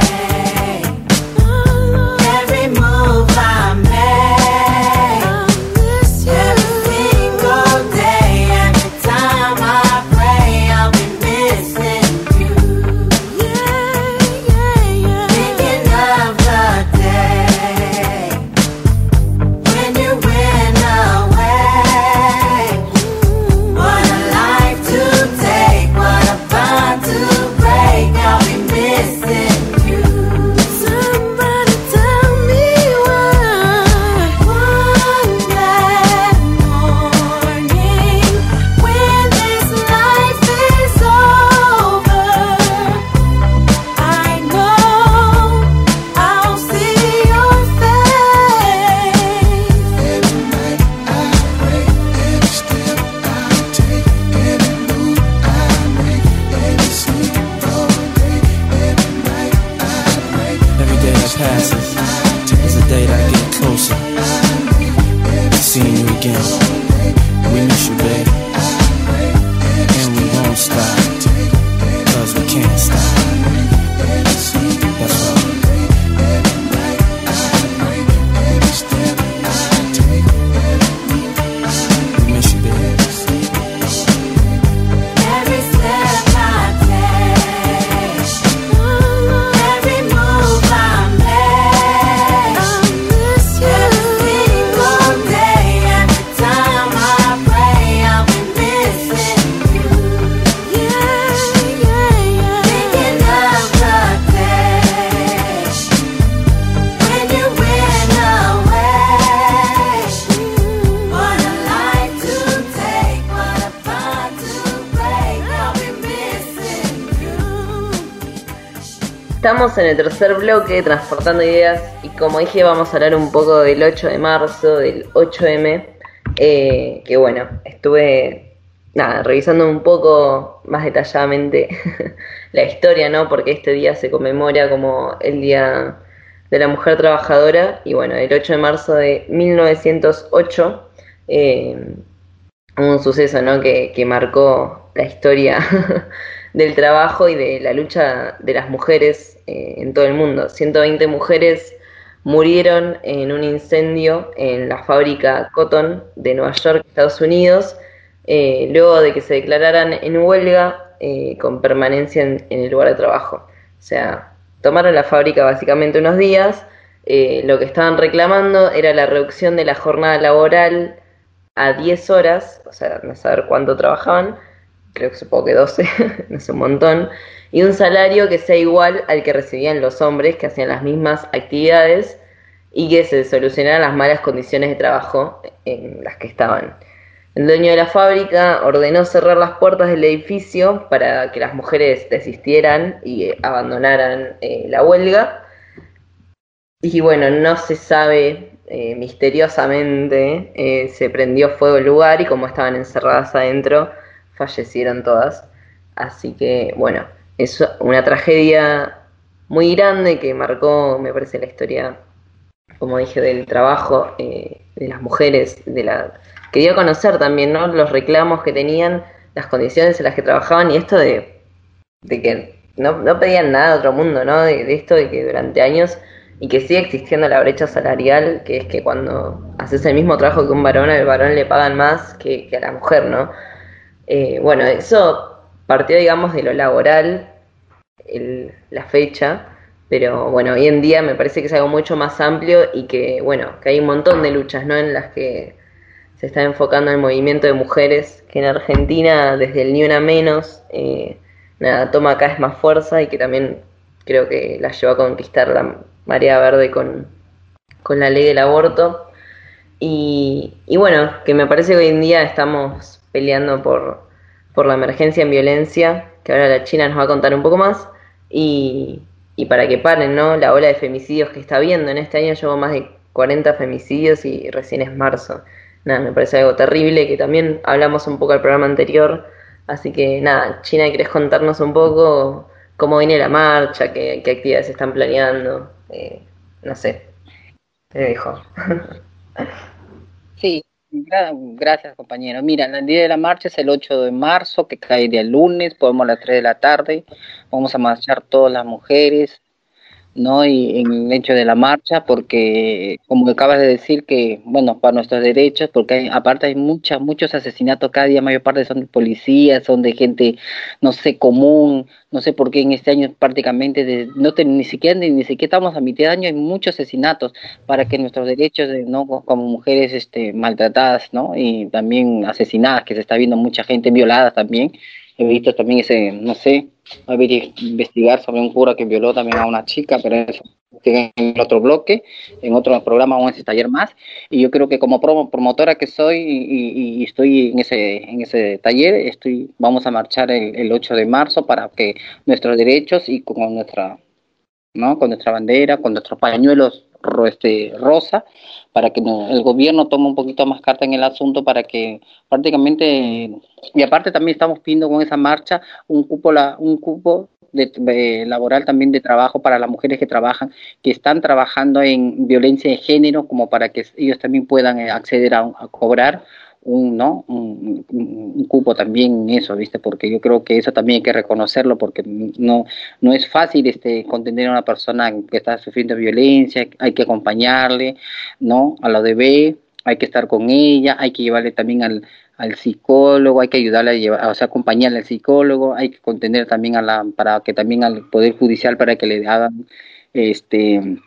Estamos en el tercer bloque, transportando ideas, y como dije, vamos a hablar un poco del 8 de marzo, del 8M, eh, que bueno, estuve nada, revisando un poco más detalladamente la historia, ¿no? Porque este día se conmemora como el Día de la Mujer Trabajadora, y bueno, el 8 de marzo de 1908, eh, un suceso, ¿no? Que, que marcó la historia del trabajo y de la lucha de las mujeres eh, en todo el mundo. 120 mujeres murieron en un incendio en la fábrica Cotton de Nueva York, Estados Unidos, eh, luego de que se declararan en huelga eh, con permanencia en, el lugar de trabajo. O sea, tomaron la fábrica básicamente unos días, eh, lo que estaban reclamando era la reducción de la jornada laboral a 10 horas, o sea, no saber cuánto trabajaban, creo que supongo que 12, no sé, un montón, y un salario que sea igual al que recibían los hombres que hacían las mismas actividades y que se solucionaran las malas condiciones de trabajo en las que estaban. El dueño de la fábrica ordenó cerrar las puertas del edificio para que las mujeres desistieran y abandonaran eh, la huelga. Y bueno, no se sabe, eh, misteriosamente eh, se prendió fuego el lugar y como estaban encerradas adentro, fallecieron todas. Así que bueno, es una tragedia muy grande que marcó, me parece, la historia, como dije, del trabajo eh, de las mujeres, de la que a conocer también, ¿no? Los reclamos que tenían, las condiciones en las que trabajaban y esto de, de que no, no pedían nada de otro mundo, ¿no? De, esto de que durante años y que sigue existiendo la brecha salarial, que es que cuando haces el mismo trabajo que un varón, al varón le pagan más que a la mujer, ¿no? Eh, bueno, eso partió, digamos, de lo laboral, el- la fecha, pero bueno, hoy en día me parece que es algo mucho más amplio y que, bueno, que hay un montón de luchas, ¿no? En las que se está enfocando el movimiento de mujeres, que en Argentina, desde el Ni Una Menos, eh, nada, toma cada vez más fuerza y que también creo que la llevó a conquistar la marea verde con, con la ley del aborto. Y, y bueno, que me parece que hoy en día estamos peleando por, por la emergencia en violencia, que ahora la China nos va a contar un poco más, y, y para que paren ¿no? la ola de femicidios que está habiendo. En este año llevo más de 40 femicidios y recién es marzo. Nada, me parece algo terrible, que también hablamos un poco al programa anterior. Así que nada, China, ¿querés contarnos un poco cómo viene la marcha, qué, qué actividades están planeando? Eh, no sé, te dejo. Gracias compañero. Mira, el día de la marcha es el 8 de marzo, que cae día lunes, podemos a las 3 de la tarde, vamos a marchar todas las mujeres, ¿no? Y en el hecho de la marcha, porque como acabas de decir que, bueno, para nuestros derechos, porque hay- aparte hay muchas, muchos asesinatos cada día, mayor parte son de policías, son de gente, no sé, común, no sé por qué en este año prácticamente, no te- ni siquiera ni, ni siquiera estamos a mitad de año, hay muchos asesinatos para que nuestros derechos, de, ¿no? Co- Como mujeres este, maltratadas, ¿no? Y también asesinadas, que se está viendo mucha gente violada también. He visto también ese, no sé, a investigar sobre un cura que violó también a una chica, pero eso en otro bloque, en otro programa vamos a detallar más. Y yo creo que como promo- promotora que soy y estoy en ese, en ese taller, estoy, vamos a marchar el, el 8 de marzo para que nuestros derechos y con nuestra, ¿no? con nuestra bandera, con nuestros pañuelos este, rosa, para que el gobierno tome un poquito más carta en el asunto para que prácticamente y aparte también estamos pidiendo con esa marcha un cupo la, un cupo de, laboral también de trabajo para las mujeres que trabajan, que están trabajando en violencia de género, como para que ellos también puedan eh, acceder a cobrar un, ¿no? Un, cupo también en eso, ¿viste? Porque yo creo que eso también hay que reconocerlo porque no, no es fácil este, contener a una persona que está sufriendo violencia, hay que acompañarle, ¿no? A lo de B, hay que estar con ella, hay que llevarle también al, al psicólogo, hay que ayudarle a llevar, o sea, acompañarle al psicólogo, hay que contener también a la, para que también al Poder Judicial para que le hagan, este,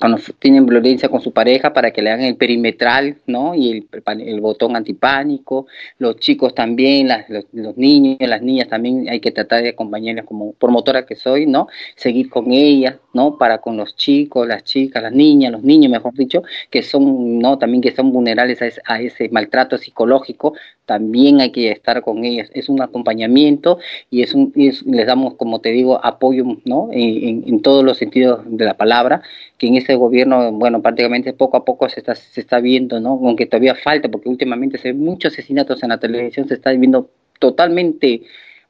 cuando tienen violencia con su pareja para que le hagan el perimetral, ¿no? Y el, el botón antipánico, los chicos también, las- los, los niños, las niñas también hay que tratar de acompañarlas como promotora que soy, ¿no? Seguir con ellas, ¿no? Para con los chicos, las chicas, las niñas, los niños, mejor dicho, que son, ¿no? También que son vulnerables a a ese maltrato psicológico, también hay que estar con ellos. Es un acompañamiento y es un, es- les damos, como te digo, apoyo, ¿no? En, en- en todos los sentidos de la palabra, que en ese gobierno, bueno, prácticamente poco a poco se está, se está viendo, ¿no? Aunque todavía falta, porque últimamente se ven muchos asesinatos en la televisión, se está viendo totalmente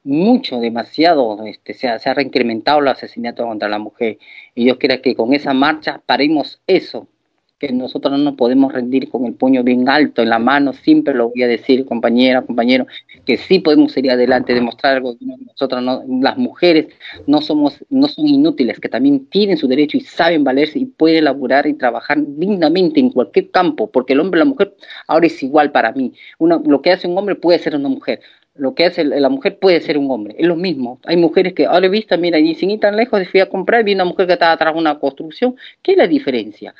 mucho, demasiado, este, se, ha, se ha reincrementado el asesinato contra la mujer. Y yo quiero que con esa marcha paremos eso, que nosotros no nos podemos rendir con el puño bien alto en la mano, siempre lo voy a decir, compañera, compañero, que sí podemos ir adelante, demostrar algo, nosotros no, las mujeres no somos, no son inútiles, que también tienen su derecho y saben valerse y pueden laburar y trabajar dignamente en cualquier campo, porque el hombre y la mujer ahora es igual para mí. Una, lo que hace un hombre puede ser una mujer, lo que hace la mujer puede ser un hombre, es lo mismo. Hay mujeres que ahora he visto, mira, y sin ir tan lejos, fui a comprar, vi una mujer que estaba atrás de una construcción, ¿qué es la diferencia?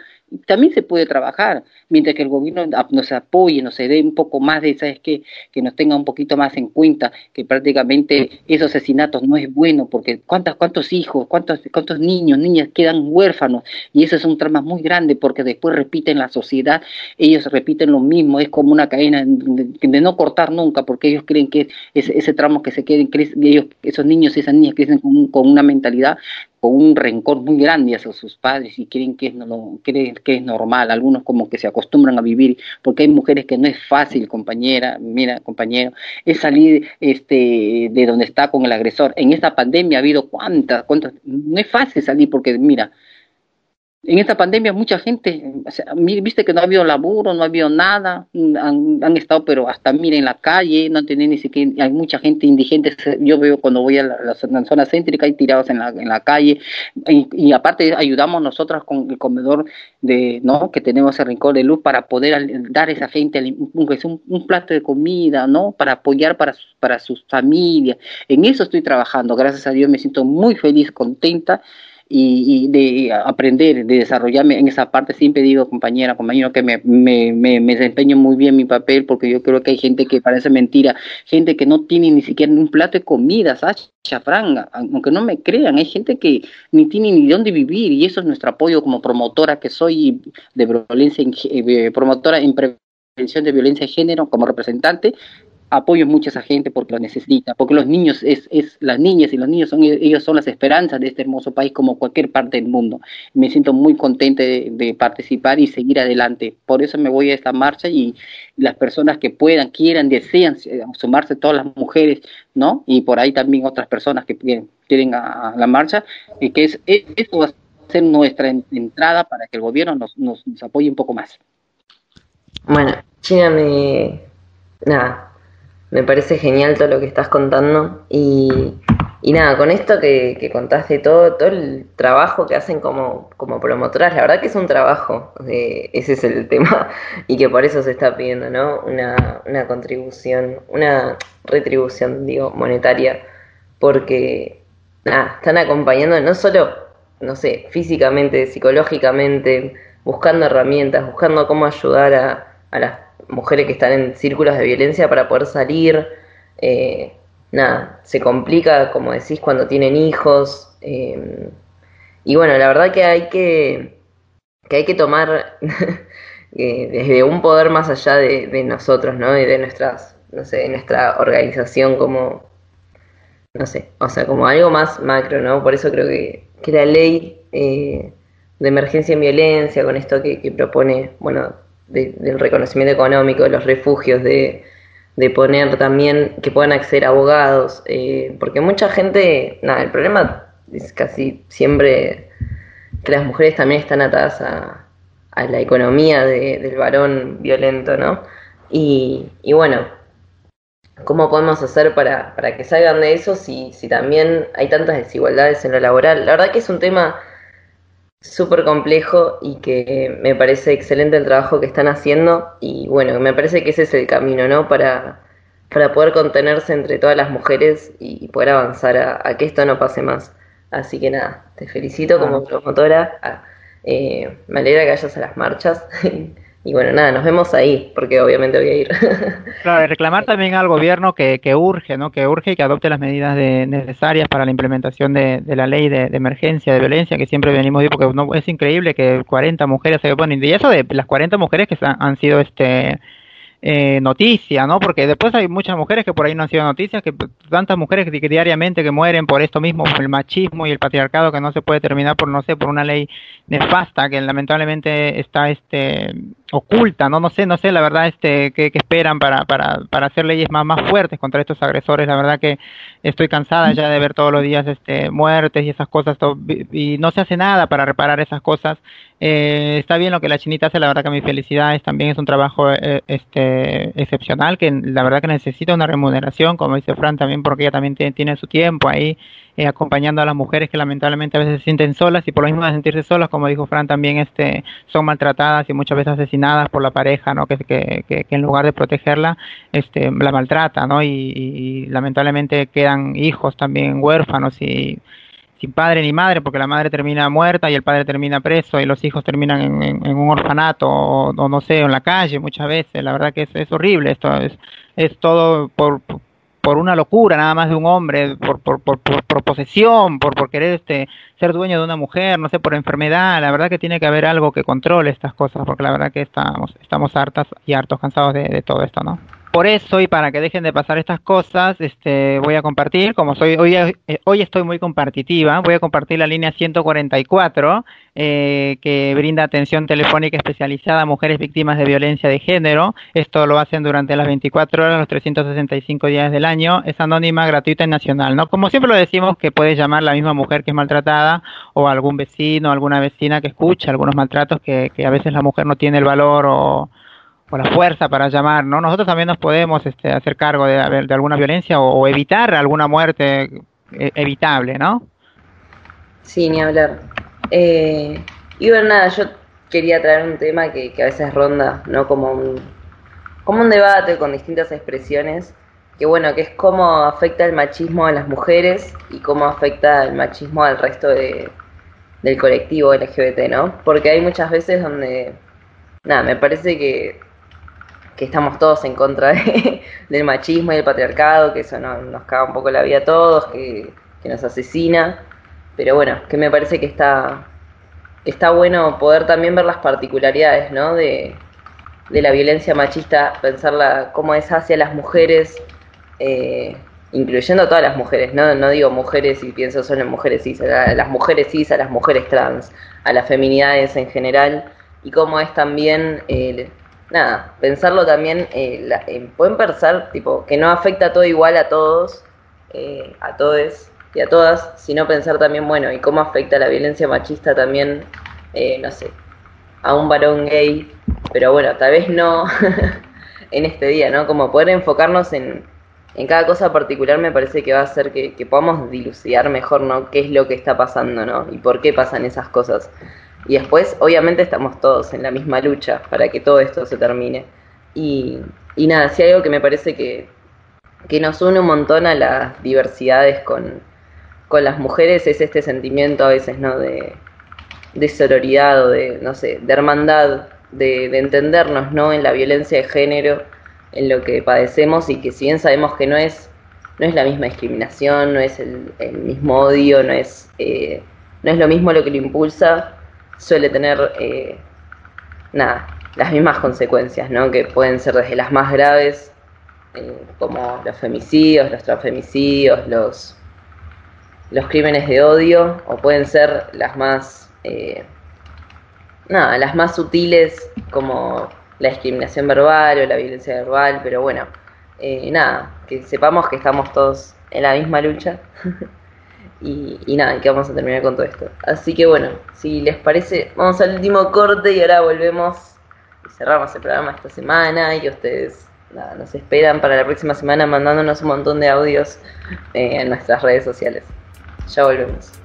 También se puede trabajar, mientras que el gobierno nos apoye, nos dé un poco más de, ¿sabes qué? Que nos tenga un poquito más en cuenta, que prácticamente esos asesinatos no es bueno, porque cuántas, cuántos hijos, cuántos, cuántos niños, niñas quedan huérfanos, y eso es un trama muy grande, porque después repiten la sociedad, ellos repiten lo mismo, es como una cadena de, no cortar nunca, porque ellos creen que ese, tramo que se queden, ellos, esos niños y esas niñas crecen con, con una mentalidad con un rencor muy grande hacia sus padres y creen que es, no, creen que es normal, algunos como que se acostumbran a vivir, porque hay mujeres que no es fácil, compañera, mira, compañero, es salir este, de donde está con el agresor. En esta pandemia ha habido cuántas, cuántas, no es fácil salir porque mira, en esta pandemia mucha gente, o sea, viste que no ha habido laburo, no ha habido nada, mm, han, han estado pero hasta mira en la calle, no han ni siquiera, hay mucha gente indigente, yo veo cuando voy a la, la zona- céntrica, hay tirados en la, en la calle, y, aparte ayudamos nosotros con el comedor de, ¿no? que tenemos el rincón de luz para poder dar a esa gente un, un, plato de comida, ¿no? Para apoyar para, para sus familias. En eso estoy trabajando, gracias a Dios me siento muy feliz, contenta y, y de aprender, de desarrollarme en esa parte. Siempre digo, compañera, compañero, que me, me, me, me desempeño muy bien mi papel porque yo creo que hay gente que parece mentira, gente que no tiene ni siquiera un plato de comida, ¿sabes? Chafranga, aunque no me crean, hay gente que ni tiene ni dónde vivir y eso es nuestro apoyo como promotora que soy de violencia, eh, promotora en prevención de violencia de género como representante apoyo mucho a esa gente porque lo necesita, porque los niños es, es las niñas y los niños son ellos son las esperanzas de este hermoso país como cualquier parte del mundo. Me siento muy contenta de, participar y seguir adelante. Por eso me voy a esta marcha y las personas que puedan, quieran, desean eh, sumarse todas las mujeres, ¿no? Y por ahí también otras personas que quieren, quieren a, la marcha, y que es, es- esto va a ser nuestra en- entrada para que el gobierno nos, nos, nos apoye un poco más. Bueno, China, me. Nada, me parece genial todo lo que estás contando. Y, y nada, con esto que, que contaste, todo, todo el trabajo que hacen como, como promotoras, la verdad que es un trabajo, eh, ese es el tema, y que por eso se está pidiendo, ¿no? Una, una contribución, una retribución, digo, monetaria, porque nada, están acompañando no solo, no sé, físicamente, psicológicamente, buscando herramientas, buscando cómo ayudar a, a las mujeres que están en círculos de violencia para poder salir. eh, nada, se complica, como decís, cuando tienen hijos. eh, y bueno, la verdad que hay que, que hay que tomar eh, desde un poder más allá de, nosotros, ¿no? Y de nuestras, no sé, de nuestra organización como, no sé, o sea, como algo más macro, ¿no? Por eso creo que, que la ley eh, de emergencia en violencia, con esto que propone, bueno, de- del reconocimiento económico, de los refugios, de, de poner también que puedan acceder abogados, eh, porque mucha gente, nada, el problema es casi siempre que las mujeres también están atadas a, a la economía de- del varón violento, ¿no? Y, y bueno, ¿cómo podemos hacer para, para que salgan de eso si, si también hay tantas desigualdades en lo laboral? La verdad que es un tema súper complejo y que me parece excelente el trabajo que están haciendo y bueno, me parece que ese es el camino, ¿no? Para, para poder contenerse entre todas las mujeres y poder avanzar a, a que esto no pase más. Así que nada, te felicito como promotora, ah, eh, me alegra que vayas a las marchas y bueno, nada, nos vemos ahí porque obviamente voy a ir. Claro, y reclamar también al gobierno que, que urge, ¿no? Que urge y que adopte las medidas de- necesarias para la implementación de, de la ley de, de emergencia de violencia que siempre venimos porque no, es increíble que 40 mujeres se oponen. Y eso de las 40 mujeres que han, han sido este eh, noticia, ¿no? Porque después hay muchas mujeres que por ahí no han sido noticias, que tantas mujeres que diariamente que mueren por esto mismo, por el machismo y el patriarcado que no se puede terminar por, no sé, por una ley nefasta que lamentablemente está este oculta, no no sé, no sé la verdad este qué, qué esperan para, para, para hacer leyes más, más fuertes contra estos agresores, la verdad que estoy cansada ya de ver todos los días este muertes y esas cosas y no se hace nada para reparar esas cosas. Eh, está bien lo que la chinita hace, la verdad que mi felicidad es también es un trabajo eh, este excepcional que la verdad que necesita una remuneración, como dice Fran también porque ella también tiene, tiene su tiempo ahí eh, acompañando a las mujeres que lamentablemente a veces se sienten solas y por lo mismo de sentirse solas, como dijo Fran, también este son maltratadas y muchas veces asesinadas por la pareja, ¿no? Que, que, que, en lugar de protegerla, este la maltrata, ¿no? Y, lamentablemente quedan hijos también huérfanos y sin padre ni madre, porque la madre termina muerta y el padre termina preso y los hijos terminan en un orfanato o, o no sé, en la calle muchas veces. La verdad que es, es horrible esto, es, es todo por, por una locura nada más de un hombre, por, por, por, por, posesión, por, por querer este, ser dueño de una mujer, no sé, por enfermedad. La verdad que tiene que haber algo que controle estas cosas, porque la verdad que estamos, estamos hartas y hartos cansados de, de todo esto, ¿no? Por eso y para que dejen de pasar estas cosas, este, voy a compartir, como soy hoy, eh, hoy estoy muy compartitiva, voy a compartir la línea 144 eh, que brinda atención telefónica especializada a mujeres víctimas de violencia de género. Esto lo hacen durante las 24 horas, los 365 días del año. Es anónima, gratuita y nacional, ¿no? Como siempre lo decimos, que puede llamar la misma mujer que es maltratada o algún vecino, alguna vecina que escucha algunos maltratos que, que a veces la mujer no tiene el valor o o la fuerza para llamar, ¿no? Nosotros también nos podemos este, hacer cargo de, alguna violencia o, o evitar alguna muerte eh, evitable, ¿no? Sí, ni hablar. Eh, y bueno, nada, yo quería traer un tema que, que a veces ronda, ¿no? Como un, como un debate con distintas expresiones, que bueno, que es cómo afecta el machismo a las mujeres y cómo afecta el machismo al resto de, del colectivo LGBT, ¿no? Porque hay muchas veces donde, nada, me parece que, que estamos todos en contra de- del machismo y del patriarcado, que eso no- nos caga un poco la vida a todos, que, que nos asesina. Pero bueno, que me parece que está, está bueno poder también ver las particularidades, ¿no? De, de la violencia machista, pensarla cómo es hacia las mujeres, eh, incluyendo a todas las mujeres, ¿no? No digo mujeres y pienso solo en mujeres cis, a las mujeres cis, a las mujeres trans, a las feminidades en general, y cómo es también, eh, nada, pensarlo también, eh, la- eh, pueden pensar, tipo, que no afecta todo igual a todos, eh, a todos y a todas, sino pensar también, bueno, y cómo afecta la violencia machista también, eh, no sé, a un varón gay, pero bueno, tal vez no en este día, ¿no? Como poder enfocarnos en, en cada cosa particular me parece que va a hacer que, que podamos dilucidar mejor, ¿no? ¿Qué es lo que está pasando, ¿no? Y por qué pasan esas cosas. Y después, obviamente, estamos todos en la misma lucha para que todo esto se termine. Y, y nada, si hay algo que me parece que, que nos une un montón a las diversidades con, con las mujeres es este sentimiento a veces, ¿no? De, de sororidad o de, no sé, de hermandad, de, de entendernos, ¿no? En la violencia de género, en lo que padecemos y que si bien sabemos que no es, no es la misma discriminación, no es el, el mismo odio, no es, eh, no es lo mismo lo que lo impulsa, suele tener, eh, nada, las mismas consecuencias, ¿no? Que pueden ser desde las más graves, eh, como los femicidios, los transfemicidios, los, los crímenes de odio, o pueden ser las más, eh, nada, las más sutiles, como la discriminación verbal o la violencia verbal, pero bueno, eh, nada, que sepamos que estamos todos en la misma lucha. y, y nada, que vamos a terminar con todo esto. Así que bueno, si les parece, vamos al último corte y ahora volvemos y cerramos el programa esta semana y ustedes nos esperan para la próxima semana mandándonos un montón de audios eh, en nuestras redes sociales. Ya volvemos.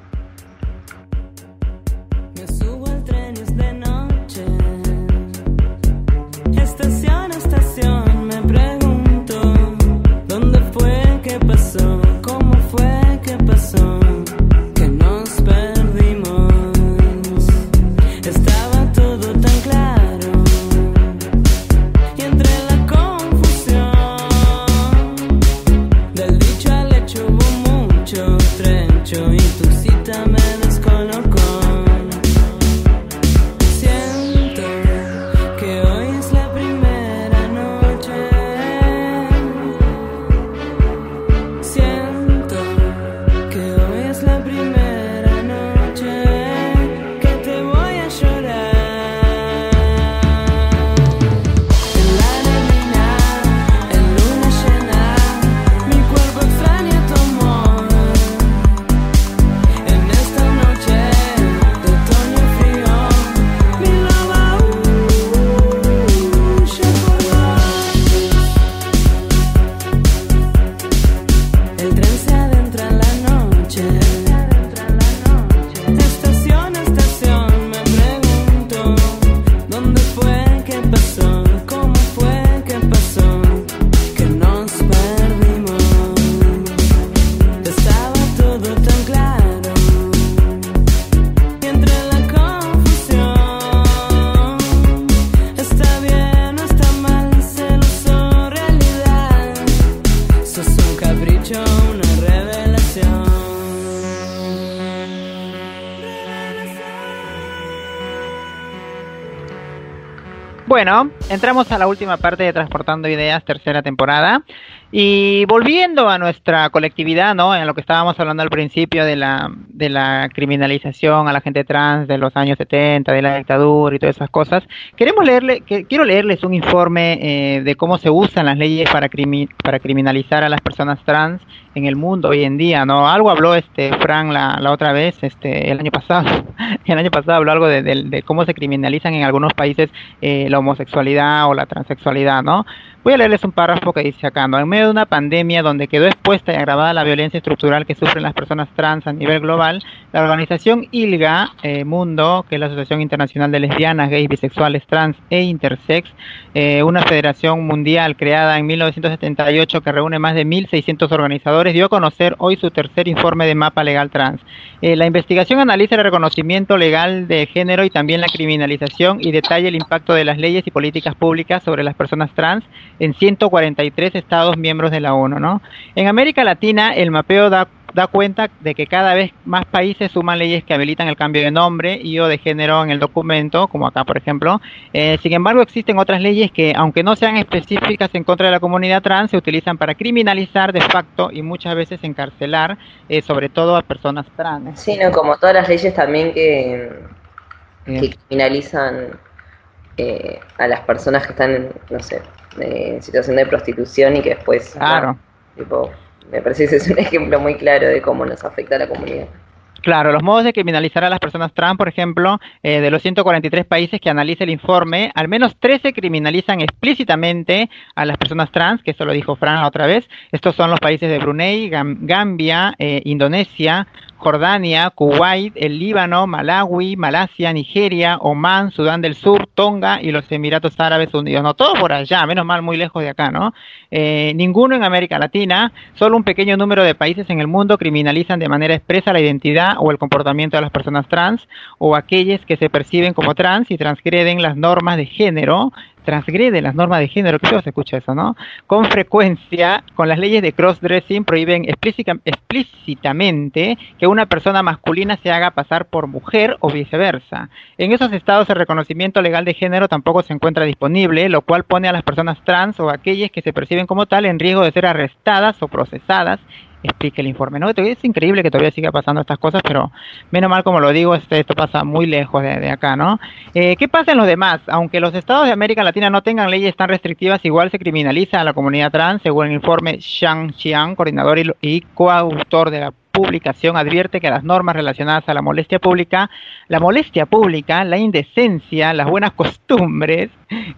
Bueno, entramos a la última parte de Transportando Ideas, tercera temporada. Y volviendo a nuestra colectividad, ¿no? En lo que estábamos hablando al principio de la, de la criminalización a la gente trans de los años 70, de la dictadura y todas esas cosas, queremos leerle, que, quiero leerles un informe eh, de cómo se usan las leyes para, crimi- para criminalizar a las personas trans en el mundo hoy en día, ¿no? Algo habló este Fran la, la otra vez, este, el año pasado, el año pasado habló algo de, de- de cómo se criminalizan en algunos países eh, la homosexualidad o la transexualidad, ¿no? Voy a leerles un párrafo que dice acá. En medio de una pandemia donde quedó expuesta y agravada la violencia estructural que sufren las personas trans a nivel global, la organización ILGA eh, Mundo, que es la Asociación Internacional de Lesbianas, Gays, Bisexuales, Trans e Intersex, eh, una federación mundial creada en 1978 que reúne más de 1.600 organizadores, dio a conocer hoy su tercer informe de mapa legal trans. Eh, la investigación analiza el reconocimiento legal de género y también la criminalización y detalla el impacto de las leyes y políticas públicas sobre las personas trans en 143 estados miembros de la ONU, ¿no? En América Latina, el mapeo da, da cuenta de que cada vez más países suman leyes que habilitan el cambio de nombre y o de género en el documento, como acá, por ejemplo. Eh, sin embargo, existen otras leyes que, aunque no sean específicas en contra de la comunidad trans, se utilizan para criminalizar de facto y muchas veces encarcelar, eh, sobre todo a personas trans. Sí, no, como todas las leyes también que, que criminalizan eh, a las personas que están, no sé, en situación de prostitución y que después, Claro. tipo, me parece que ese es un ejemplo muy claro de cómo nos afecta a la comunidad. Claro, los modos de criminalizar a las personas trans, por ejemplo, eh, de los 143 países que analiza el informe, al menos 13 criminalizan explícitamente a las personas trans, que eso lo dijo Fran otra vez. Estos son los países de Brunei, Gam- Gambia, eh, Indonesia, Jordania, Kuwait, el Líbano, Malawi, Malasia, Nigeria, Omán, Sudán del Sur, Tonga y los Emiratos Árabes Unidos. No, todo por allá, menos mal, muy lejos de acá, ¿no? Eh, ninguno en América Latina, solo un pequeño número de países en el mundo criminalizan de manera expresa la identidad o el comportamiento de las personas trans o aquellas que se perciben como trans y transgreden las normas de género transgrede las normas de género, que se escucha eso, ¿no? Con frecuencia, con las leyes de cross-dressing prohíben explícita- explícitamente que una persona masculina se haga pasar por mujer o viceversa. En esos estados el reconocimiento legal de género tampoco se encuentra disponible, lo cual pone a las personas trans o aquellas que se perciben como tal en riesgo de ser arrestadas o procesadas explique el informe. ¿no? Es increíble que todavía siga pasando estas cosas, pero menos mal, como lo digo, este, esto pasa muy lejos de, acá. ¿no? Eh, ¿Qué pasa en los demás? Aunque los estados de América Latina no tengan leyes tan restrictivas, igual se criminaliza a la comunidad trans, según el informe Shang Xiang, coordinador y, y coautor de la publicación advierte que las normas relacionadas a la molestia pública, la molestia pública, la indecencia, las buenas costumbres,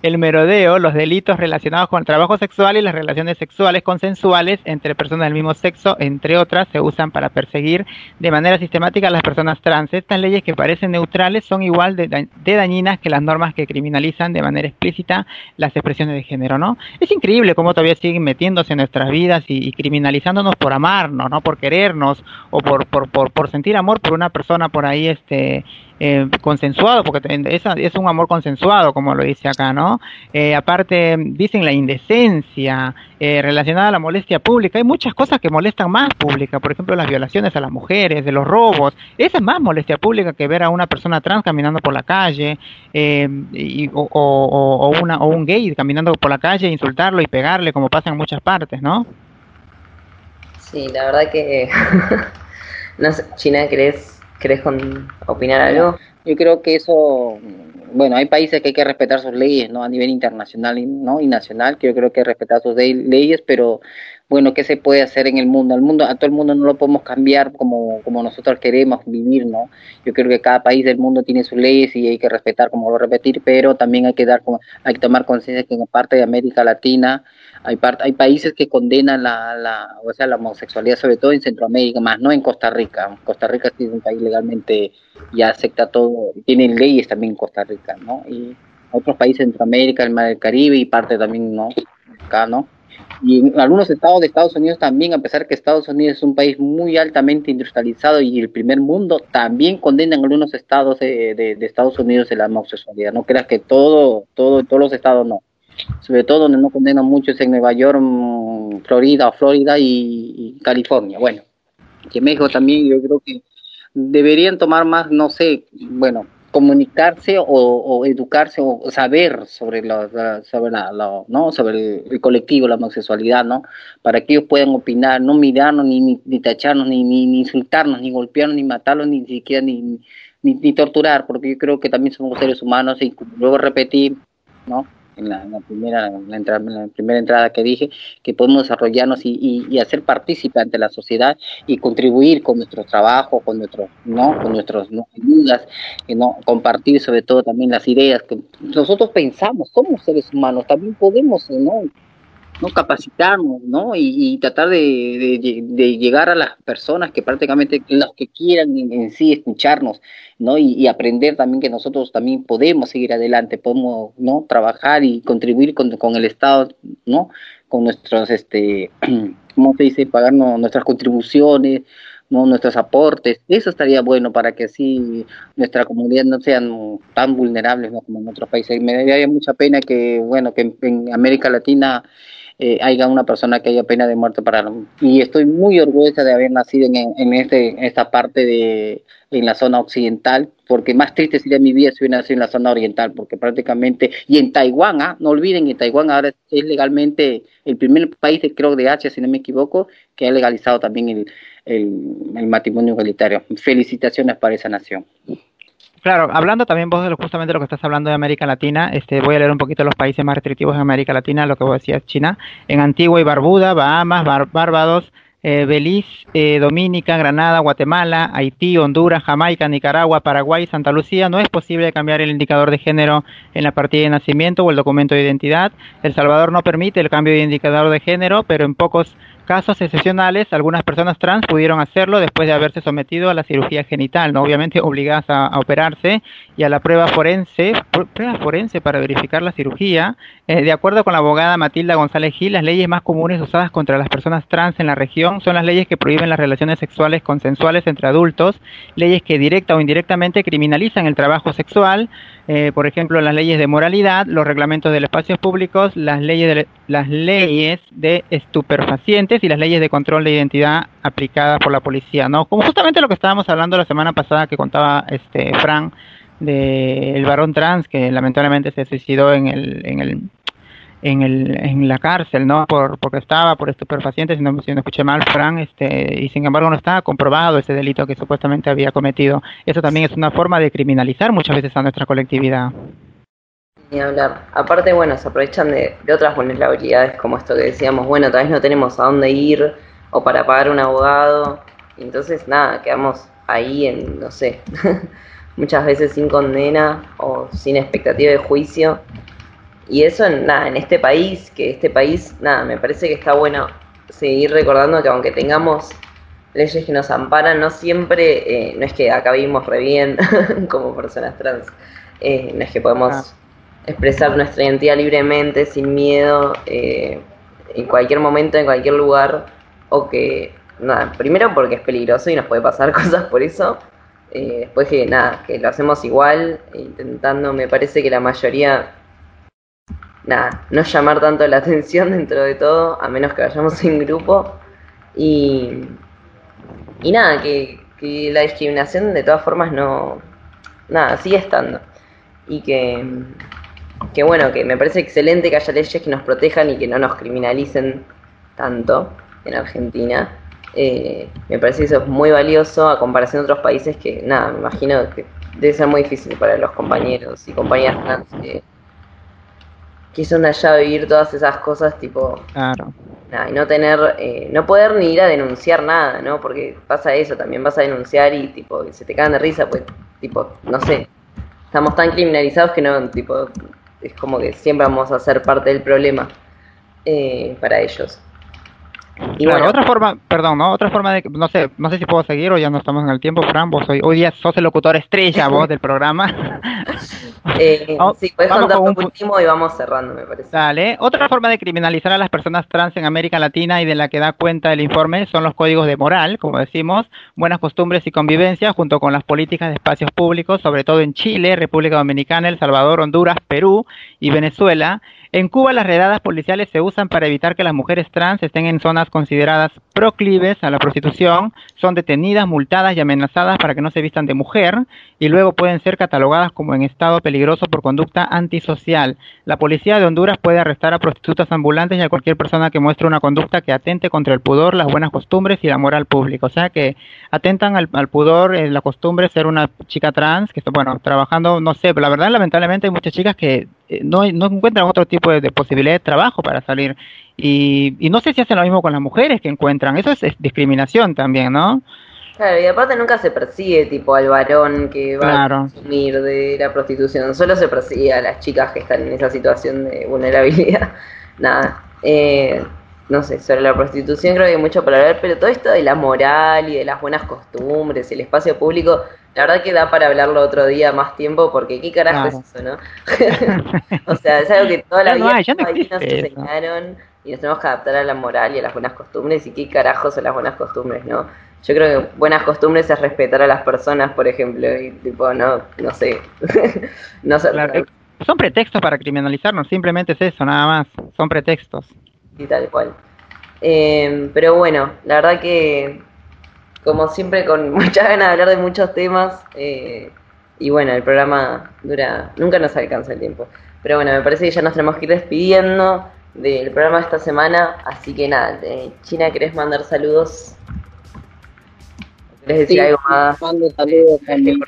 el merodeo, los delitos relacionados con el trabajo sexual y las relaciones sexuales consensuales entre personas del mismo sexo, entre otras, se usan para perseguir de manera sistemática a las personas trans. Estas leyes que parecen neutrales son igual de, da- de dañinas que las normas que criminalizan de manera explícita las expresiones de género, ¿no? Es increíble cómo todavía siguen metiéndose en nuestras vidas y, y criminalizándonos por amarnos, ¿no? Por querernos o por, por, por, sentir amor por una persona por ahí, este, eh, consensuado, porque es, es un amor consensuado, como lo dice acá, ¿no? Eh, aparte, dicen la indecencia eh, relacionada a la molestia pública. Hay muchas cosas que molestan más pública, por ejemplo, las violaciones a las mujeres, de los robos. Esa es más molestia pública que ver a una persona trans caminando por la calle, eh, y- o- o- o una, o un gay caminando por la calle, insultarlo y pegarle, como pasa en muchas partes, ¿no? Sí, la verdad que... no sé, China, ¿querés, querés con- opinar algo? Yo creo que eso, bueno, hay países que hay que respetar sus leyes, ¿no? A nivel internacional y, ¿no? y nacional, que yo creo que respetar sus leyes, pero bueno, ¿qué se puede hacer en el mundo? Al mundo, a todo el mundo no lo podemos cambiar como, como nosotros queremos vivir, ¿no? Yo creo que cada país del mundo tiene sus leyes y hay que respetar, como lo repetir, pero también hay que dar, hay que tomar conciencia que en parte de América Latina hay parte, hay países que condenan la, la, o sea, la homosexualidad, sobre todo en Centroamérica, más no en Costa Rica. Costa Rica es un país legalmente ya acepta todo, tienen leyes también en Costa Rica, ¿no? Y otros países de Centroamérica, el Mar del Caribe y parte también, ¿no? Acá, ¿no? Y en algunos estados de Estados Unidos también, a pesar que Estados Unidos es un país muy altamente industrializado y el primer mundo, también condenan algunos estados de, de, de Estados Unidos la homosexualidad. No creas que todo, todo, todos los estados no. Sobre todo donde no condenan mucho es en Nueva York, mm, Florida, Florida y California. Bueno, que México también yo creo que deberían tomar más, no sé, bueno, comunicarse o, educarse o saber sobre la- sobre la, la- no sobre el, colectivo la homosexualidad no para que ellos puedan opinar no mirarnos ni, ni, ni tacharnos ni, ni, insultarnos ni golpearnos ni matarlos ni siquiera ni, ni torturar porque yo creo que también somos seres humanos y luego repetir no en la, primera en la, entrada, en la primera entrada que dije que podemos desarrollarnos y, y, y hacer partícipe ante la sociedad y contribuir con nuestro trabajo, con nuestros, ¿no? con nuestras ¿no? ayudas, ¿no? compartir sobre todo también las ideas que nosotros pensamos, somos seres humanos, también podemos ¿no? ¿No? capacitarnos ¿no? Y, tratar de, de, llegar a las personas que prácticamente las que quieran en, sí escucharnos ¿no? Y, aprender también que nosotros también podemos seguir adelante, podemos ¿no? trabajar y contribuir con, con el Estado, ¿no? con nuestros, este, ¿cómo se dice?, pagarnos nuestras contribuciones, ¿no? nuestros aportes, eso estaría bueno para que así nuestra comunidad no sean tan vulnerables ¿no? como en otros países. Me daría mucha pena que, bueno, que en América Latina eh, una persona que haya pena de muerte para y estoy muy orgullosa de haber nacido en, en este en esta parte de en la zona occidental porque más triste sería mi vida si hubiera nacido en la zona oriental porque prácticamente y en Taiwán ¿ah? no olviden que Taiwán ahora es legalmente el primer país creo de Asia si no me equivoco que ha legalizado también el, el, el matrimonio igualitario. Felicitaciones para esa nación Claro, hablando también vos de justamente lo que estás hablando de América Latina, este, voy a leer un poquito los países más restrictivos en América Latina, lo que vos decías, China, en Antigua y Barbuda, Bahamas, Bar Barbados, eh, Belice, eh, Dominica, Granada, Guatemala, Haití, Honduras, Jamaica, Nicaragua, Paraguay, Santa Lucía, no es posible cambiar el indicador de género en la partida de nacimiento o el documento de identidad. El Salvador no permite el cambio de indicador de género, pero en pocos casos excepcionales, algunas personas trans pudieron hacerlo después de haberse sometido a la cirugía genital, no obviamente obligadas a, operarse y a la prueba forense, prueba forense para verificar la cirugía. Eh, de acuerdo con la abogada Matilda González Gil, las leyes más comunes usadas contra las personas trans en la región son las leyes que prohíben las relaciones sexuales consensuales entre adultos, leyes que directa o indirectamente criminalizan el trabajo sexual, eh, por ejemplo, las leyes de moralidad, los reglamentos de los espacios públicos, las leyes de, las leyes de estupefacientes y las leyes de control de identidad aplicadas por la policía, ¿no? Como justamente lo que estábamos hablando la semana pasada que contaba este Fran de el varón trans que lamentablemente se suicidó en el en el en, el, en la cárcel, ¿no? Por, porque estaba por estupefacientes, si no, si no escuché mal, Fran, este, y sin embargo no estaba comprobado ese delito que supuestamente había cometido. Eso también es una forma de criminalizar muchas veces a nuestra colectividad. Ni hablar. Aparte, bueno, se aprovechan de, de otras vulnerabilidades como esto que decíamos, bueno, tal vez no tenemos a dónde ir o para pagar un abogado. Y entonces, nada, quedamos ahí en, no sé, muchas veces sin condena o sin expectativa de juicio. Y eso, nada, en este país, que este país, nada, me parece que está bueno seguir recordando que aunque tengamos leyes que nos amparan, no siempre, eh, no es que acá vivimos re bien como personas trans, eh, no es que podemos expresar nuestra identidad libremente, sin miedo, eh, en cualquier momento, en cualquier lugar, o que, nada, primero porque es peligroso y nos puede pasar cosas por eso, eh, después que, nada, que lo hacemos igual, intentando, me parece que la mayoría, nada, no llamar tanto la atención dentro de todo, a menos que vayamos en grupo, y, y nada, que, que la discriminación de todas formas no, nada, sigue estando, y que que bueno, que me parece excelente que haya leyes que nos protejan y que no nos criminalicen tanto en Argentina. Eh, me parece que eso es muy valioso a comparación de otros países que, nada, me imagino que debe ser muy difícil para los compañeros y compañeras trans que, que son allá a vivir todas esas cosas, tipo, Claro. y no tener, eh, no poder ni ir a denunciar nada, ¿no? Porque pasa eso, también vas a denunciar y, tipo, se te cagan de risa, pues, tipo, no sé, estamos tan criminalizados que no, tipo, es como que siempre vamos a ser parte del problema eh, para ellos. Y Claro, bueno, otra forma, perdón, ¿no? Otra forma de, no sé, no sé si puedo seguir o ya no estamos en el tiempo, Fran, vos hoy, hoy día sos el locutor estrella vos del programa. eh, Vamos- sí, puedes contar un último y vamos cerrando, me parece. Dale. Otra forma de criminalizar a las personas trans en América Latina y de la que da cuenta el informe son los códigos de moral, como decimos, buenas costumbres y convivencia, junto con las políticas de espacios públicos, sobre todo en Chile, República Dominicana, El Salvador, Honduras, Perú y Venezuela. En Cuba las redadas policiales se usan para evitar que las mujeres trans estén en zonas consideradas proclives a la prostitución, son detenidas, multadas y amenazadas para que no se vistan de mujer y luego pueden ser catalogadas como en estado peligroso por conducta antisocial. La policía de Honduras puede arrestar a prostitutas ambulantes y a cualquier persona que muestre una conducta que atente contra el pudor, las buenas costumbres y la moral pública. O sea que atentan al, pudor, eh, la costumbre, ser una chica trans, que está, bueno, trabajando, no sé, pero la verdad lamentablemente hay muchas chicas que no, no encuentran otro tipo de, de posibilidad de trabajo para salir. Y, y no sé si hacen lo mismo con las mujeres que encuentran. Eso es, es discriminación también, ¿no? Claro, y aparte nunca se persigue tipo al varón que va Claro. a consumir de la prostitución, solo se persigue a las chicas que están en esa situación de vulnerabilidad. Nada, eh, no sé, sobre la prostitución creo que hay mucho para hablar, pero todo esto de la moral y de las buenas costumbres, el espacio público, la verdad que da para hablarlo otro día más tiempo, porque qué carajo Claro. es eso, ¿no? o sea, es algo que toda la no vida no ahí nos enseñaron y nos tenemos que adaptar a la moral y a las buenas costumbres y qué carajos son las buenas costumbres, ¿no? Yo creo que buenas costumbres es respetar a las personas, por ejemplo, y tipo, no, no sé, no sé, Claro, eh, Son pretextos para criminalizarnos, simplemente es eso, nada más. Son pretextos. Y tal cual. Eh, pero bueno, la verdad que, como siempre, con muchas ganas de hablar de muchos temas, eh, y bueno, el programa dura, nunca nos alcanza el tiempo. Pero bueno, me parece que ya nos tenemos que ir despidiendo del programa de esta semana, así que nada, China, ¿querés mandar saludos? ¿Querés decir Sí, algo más? mando saludos a mi?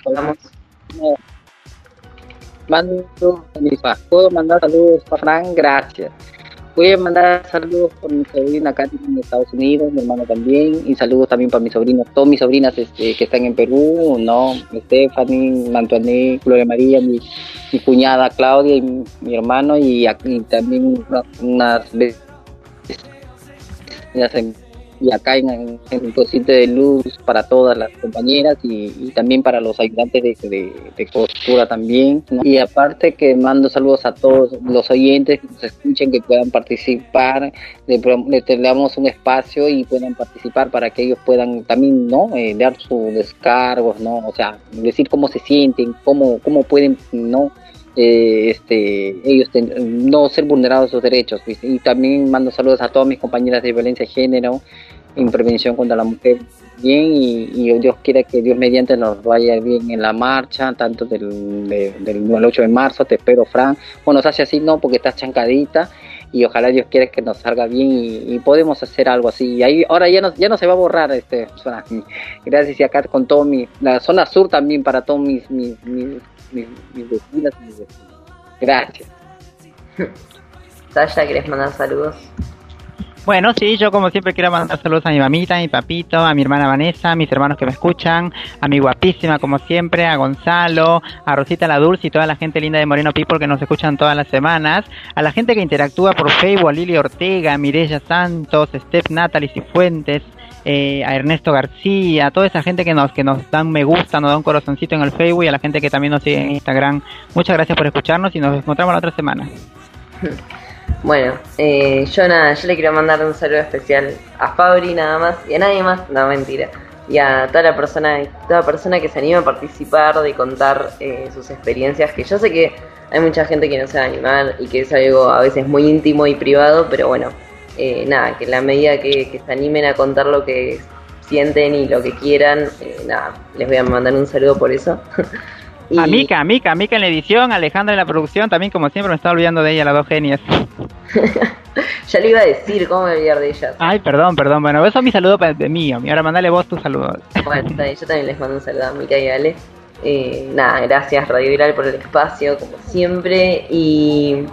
No. Mando a papás. Puedo mandar saludos para Fran, gracias. Voy a mandar saludos por mi sobrina Katy en Estados Unidos, mi hermano también, y saludos también para mis sobrinos, todas mis sobrinas este, que están en Perú, ¿no? Stephanie, Antoine, Gloria María, mi, mi cuñada Claudia y mi, hermano, y, también una- unas veces y acá en, en, el Consciente de Luz para todas las compañeras y, también para los ayudantes de, de, de costura también. Y aparte que mando saludos a todos los oyentes que nos escuchen, que puedan participar, le, le tenemos un espacio y puedan participar para que ellos puedan también no Eh, dar sus descargos, ¿no? O sea, decir cómo se sienten, cómo, cómo pueden, ¿no? Eh, este, ellos ten- no ser vulnerados sus derechos. ¿viste? Y también mando saludos a todas mis compañeras de violencia de género en prevención contra la mujer. Bien, y, y Dios quiera que Dios mediante nos vaya bien en la marcha, tanto del, de- del 8 de marzo, te espero, Fran. Bueno, hace así, no, porque estás chancadita. y ojalá Dios quiera que nos salga bien y, y podemos hacer algo así. Y ahí ahora ya no, ya no se va a borrar este zona. Gracias y acá con todo mi la zona sur también para todos mis mis mis, mis, mis vecinas y mis vecinos. Gracias. Sasha, ¿querés mandar saludos? Bueno, sí, yo como siempre quiero mandar saludos a mi mamita, a mi papito, a mi hermana Vanessa, a mis hermanos que me escuchan, a mi guapísima como siempre, a Gonzalo, a Rosita la Dulce y toda la gente linda de Moreno People que nos escuchan todas las semanas, a la gente que interactúa por Facebook, a Lili Ortega, a Mireya Santos, Steph Natalie Cifuentes, eh, a Ernesto García, a toda esa gente que nos que nos dan me gusta, nos da un corazoncito en el Facebook y a la gente que también nos sigue en Instagram. Muchas gracias por escucharnos y nos encontramos la otra semana. Bueno, eh, yo nada, yo le quiero mandar un saludo especial a Fabri nada más y a nadie más, no mentira. Y a toda la persona, toda persona que se anima a participar, de contar eh, sus experiencias, que yo sé que hay mucha gente que no se va a animar y que es algo a veces muy íntimo y privado, pero bueno, eh, nada, que en la medida que, que se animen a contar lo que sienten y lo que quieran, eh, nada, les voy a mandar un saludo por eso. Y- A Mica, a Mica, a Mica en la edición, Alejandra en la producción, también como siempre me estaba olvidando de ella, las dos genias. Ya le iba a decir, ¿cómo me voy a olvidar de ellas? Ay, perdón, perdón, bueno, eso es mi saludo de mí, ahora mandale vos tu saludo. Bueno, yo también les mando un saludo a Mica y Ale. Eh, nada, gracias Radio Viral por el espacio, como siempre. Y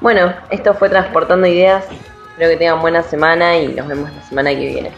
bueno, esto fue Transportando Ideas. Espero que tengan buena semana y nos vemos la semana que viene.